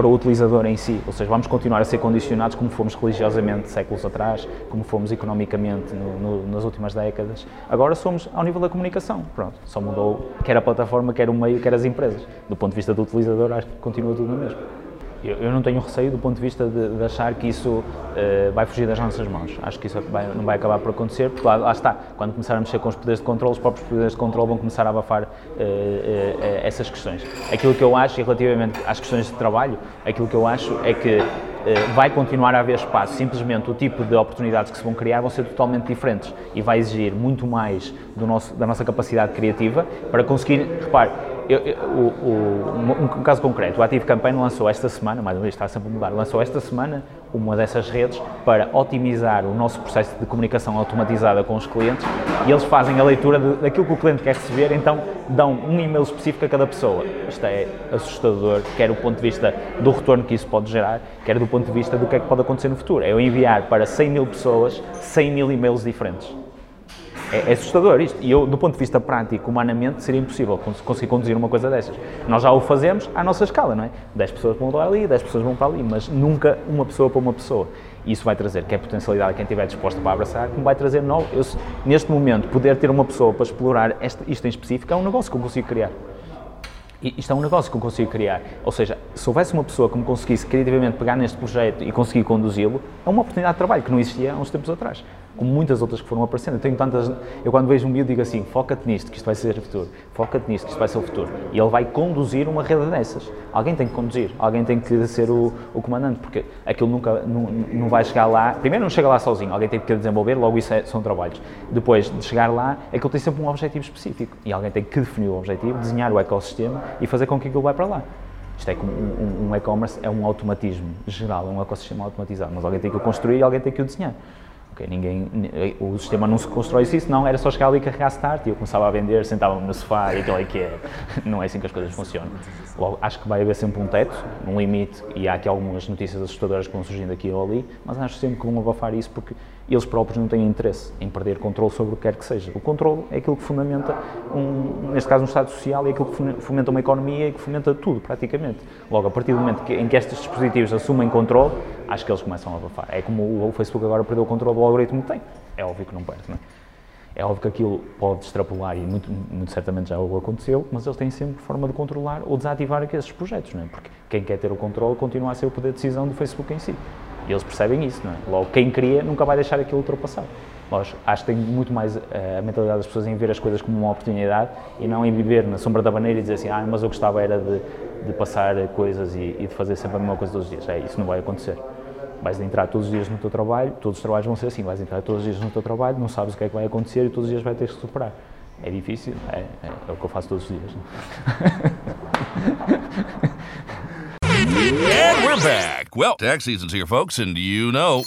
para o utilizador em si. Ou seja, vamos continuar a ser condicionados como fomos religiosamente séculos atrás, como fomos economicamente no, no, nas últimas décadas. Agora somos ao nível da comunicação. Pronto, só mudou quer a plataforma, quer o meio, quer as empresas. Do ponto de vista do utilizador, acho que continua tudo no mesmo. Eu, eu, não tenho receio do ponto de vista de, de achar que isso uh, vai fugir das nossas mãos. Acho que isso vai, não vai acabar por acontecer, porque lá, lá, está, quando começar a mexer com os poderes de controle, os próprios poderes de controle vão começar a abafar uh, uh, essas questões. Aquilo que eu acho, e relativamente às questões de trabalho, aquilo que eu acho é que vai continuar a haver espaço, simplesmente o tipo de oportunidades que se vão criar vão ser totalmente diferentes e vai exigir muito mais do nosso, da nossa capacidade criativa para conseguir, repare, eu, eu, o, o, um, caso concreto, o Active Campaign lançou esta semana, mais uma vez está sempre a mudar, lançou esta semana uma dessas redes para otimizar o nosso processo de comunicação automatizada com os clientes e eles fazem a leitura de, daquilo que o cliente quer receber, então dão um e-mail específico a cada pessoa. Isto é assustador, quer do ponto de vista do retorno que isso pode gerar, quer do ponto de vista do que é que pode acontecer no futuro. É eu enviar para 100 mil pessoas 100 mil e-mails diferentes é, é, assustador isto. E eu, do ponto de vista prático, humanamente, seria impossível conseguir conduzir uma coisa destas. Nós já o fazemos à nossa escala, não é? 10 pessoas vão para ali, 10 pessoas vão para ali, mas nunca uma pessoa para uma pessoa. E isso vai trazer, que é potencialidade a quem estiver disposto para abraçar, como vai trazer novo. Eu, neste momento, poder ter uma pessoa para explorar este, isto em específico é um negócio que eu consigo criar. E isto é um negócio que eu consigo criar. Ou seja, se houvesse uma pessoa que me conseguisse criativamente pegar neste projeto e conseguir conduzi-lo, é uma oportunidade de trabalho que não existia há uns tempos atrás como muitas outras que foram aparecendo. Eu tenho tantas. Eu quando vejo um miúdo digo assim: foca-te nisto, que isto vai ser o futuro. Foca-te nisto, que isto vai ser o futuro. E ele vai conduzir uma rede dessas. Alguém tem que conduzir, alguém tem que ser o, o comandante, porque aquilo nunca não, não vai chegar lá. Primeiro, não chega lá sozinho, alguém tem que desenvolver, logo isso é, são trabalhos. Depois de chegar lá, aquilo tem sempre um objetivo específico. E alguém tem que definir o objetivo, desenhar o ecossistema e fazer com que aquilo vá para lá. Isto é como um, um, um e-commerce, é um automatismo geral, é um ecossistema automatizado, mas alguém tem que o construir e alguém tem que o desenhar. Ninguém, o sistema não se constrói assim, não era só chegar ali e carregar start e eu começava a vender, sentava-me no sofá e aquilo é que é. Não é assim que as coisas funcionam. Logo, acho que vai haver sempre um teto, um limite, e há aqui algumas notícias assustadoras que vão surgindo aqui ou ali, mas acho sempre que vão abafar isso porque eles próprios não têm interesse em perder controle sobre o que quer que seja. O controle é aquilo que fundamenta, um, neste caso, um Estado social, é aquilo que fomenta uma economia e que fomenta tudo, praticamente. Logo, a partir do momento em que estes dispositivos assumem controle, acho que eles começam a abafar. É como o Facebook agora perdeu o controle do algoritmo tem. É óbvio que não perde, não é? É óbvio que aquilo pode extrapolar e muito, muito certamente já o aconteceu, mas eles têm sempre forma de controlar ou desativar esses projetos, não é? Porque quem quer ter o controle continua a ser o poder de decisão do Facebook em si. E eles percebem isso, não é? Logo, quem cria nunca vai deixar aquilo ultrapassar. Nós acho que tem muito mais uh, a mentalidade das pessoas em ver as coisas como uma oportunidade e não em viver na sombra da baneira e dizer assim, ah, mas eu gostava era de, de passar coisas e, e de fazer sempre a mesma coisa todos os dias. É, isso não vai acontecer vais entrar todos os dias no teu trabalho, todos os trabalhos vão ser assim, vais entrar todos os dias no teu trabalho, não sabes o que é que vai acontecer e todos os dias vai ter que superar. É difícil, é, é, é o que eu faço todos os dias. *laughs* And we're back. Well, tax season's here, folks, and you know.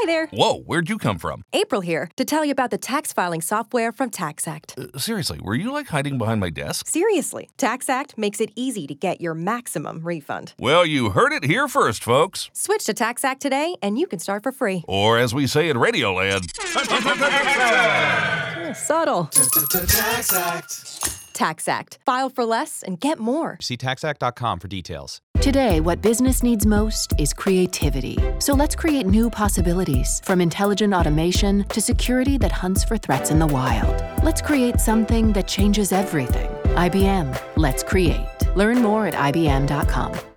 Hi there. Whoa, where'd you come from? April here to tell you about the tax filing software from TaxAct. Uh, seriously, were you like hiding behind my desk? Seriously, TaxAct makes it easy to get your maximum refund. Well, you heard it here first, folks. Switch to TaxAct today and you can start for free. Or as we say in Radioland, Subtle. TaxAct. TaxAct. File for less and get more. See taxact.com for details. Today, what business needs most is creativity. So let's create new possibilities from intelligent automation to security that hunts for threats in the wild. Let's create something that changes everything. IBM. Let's create. Learn more at IBM.com.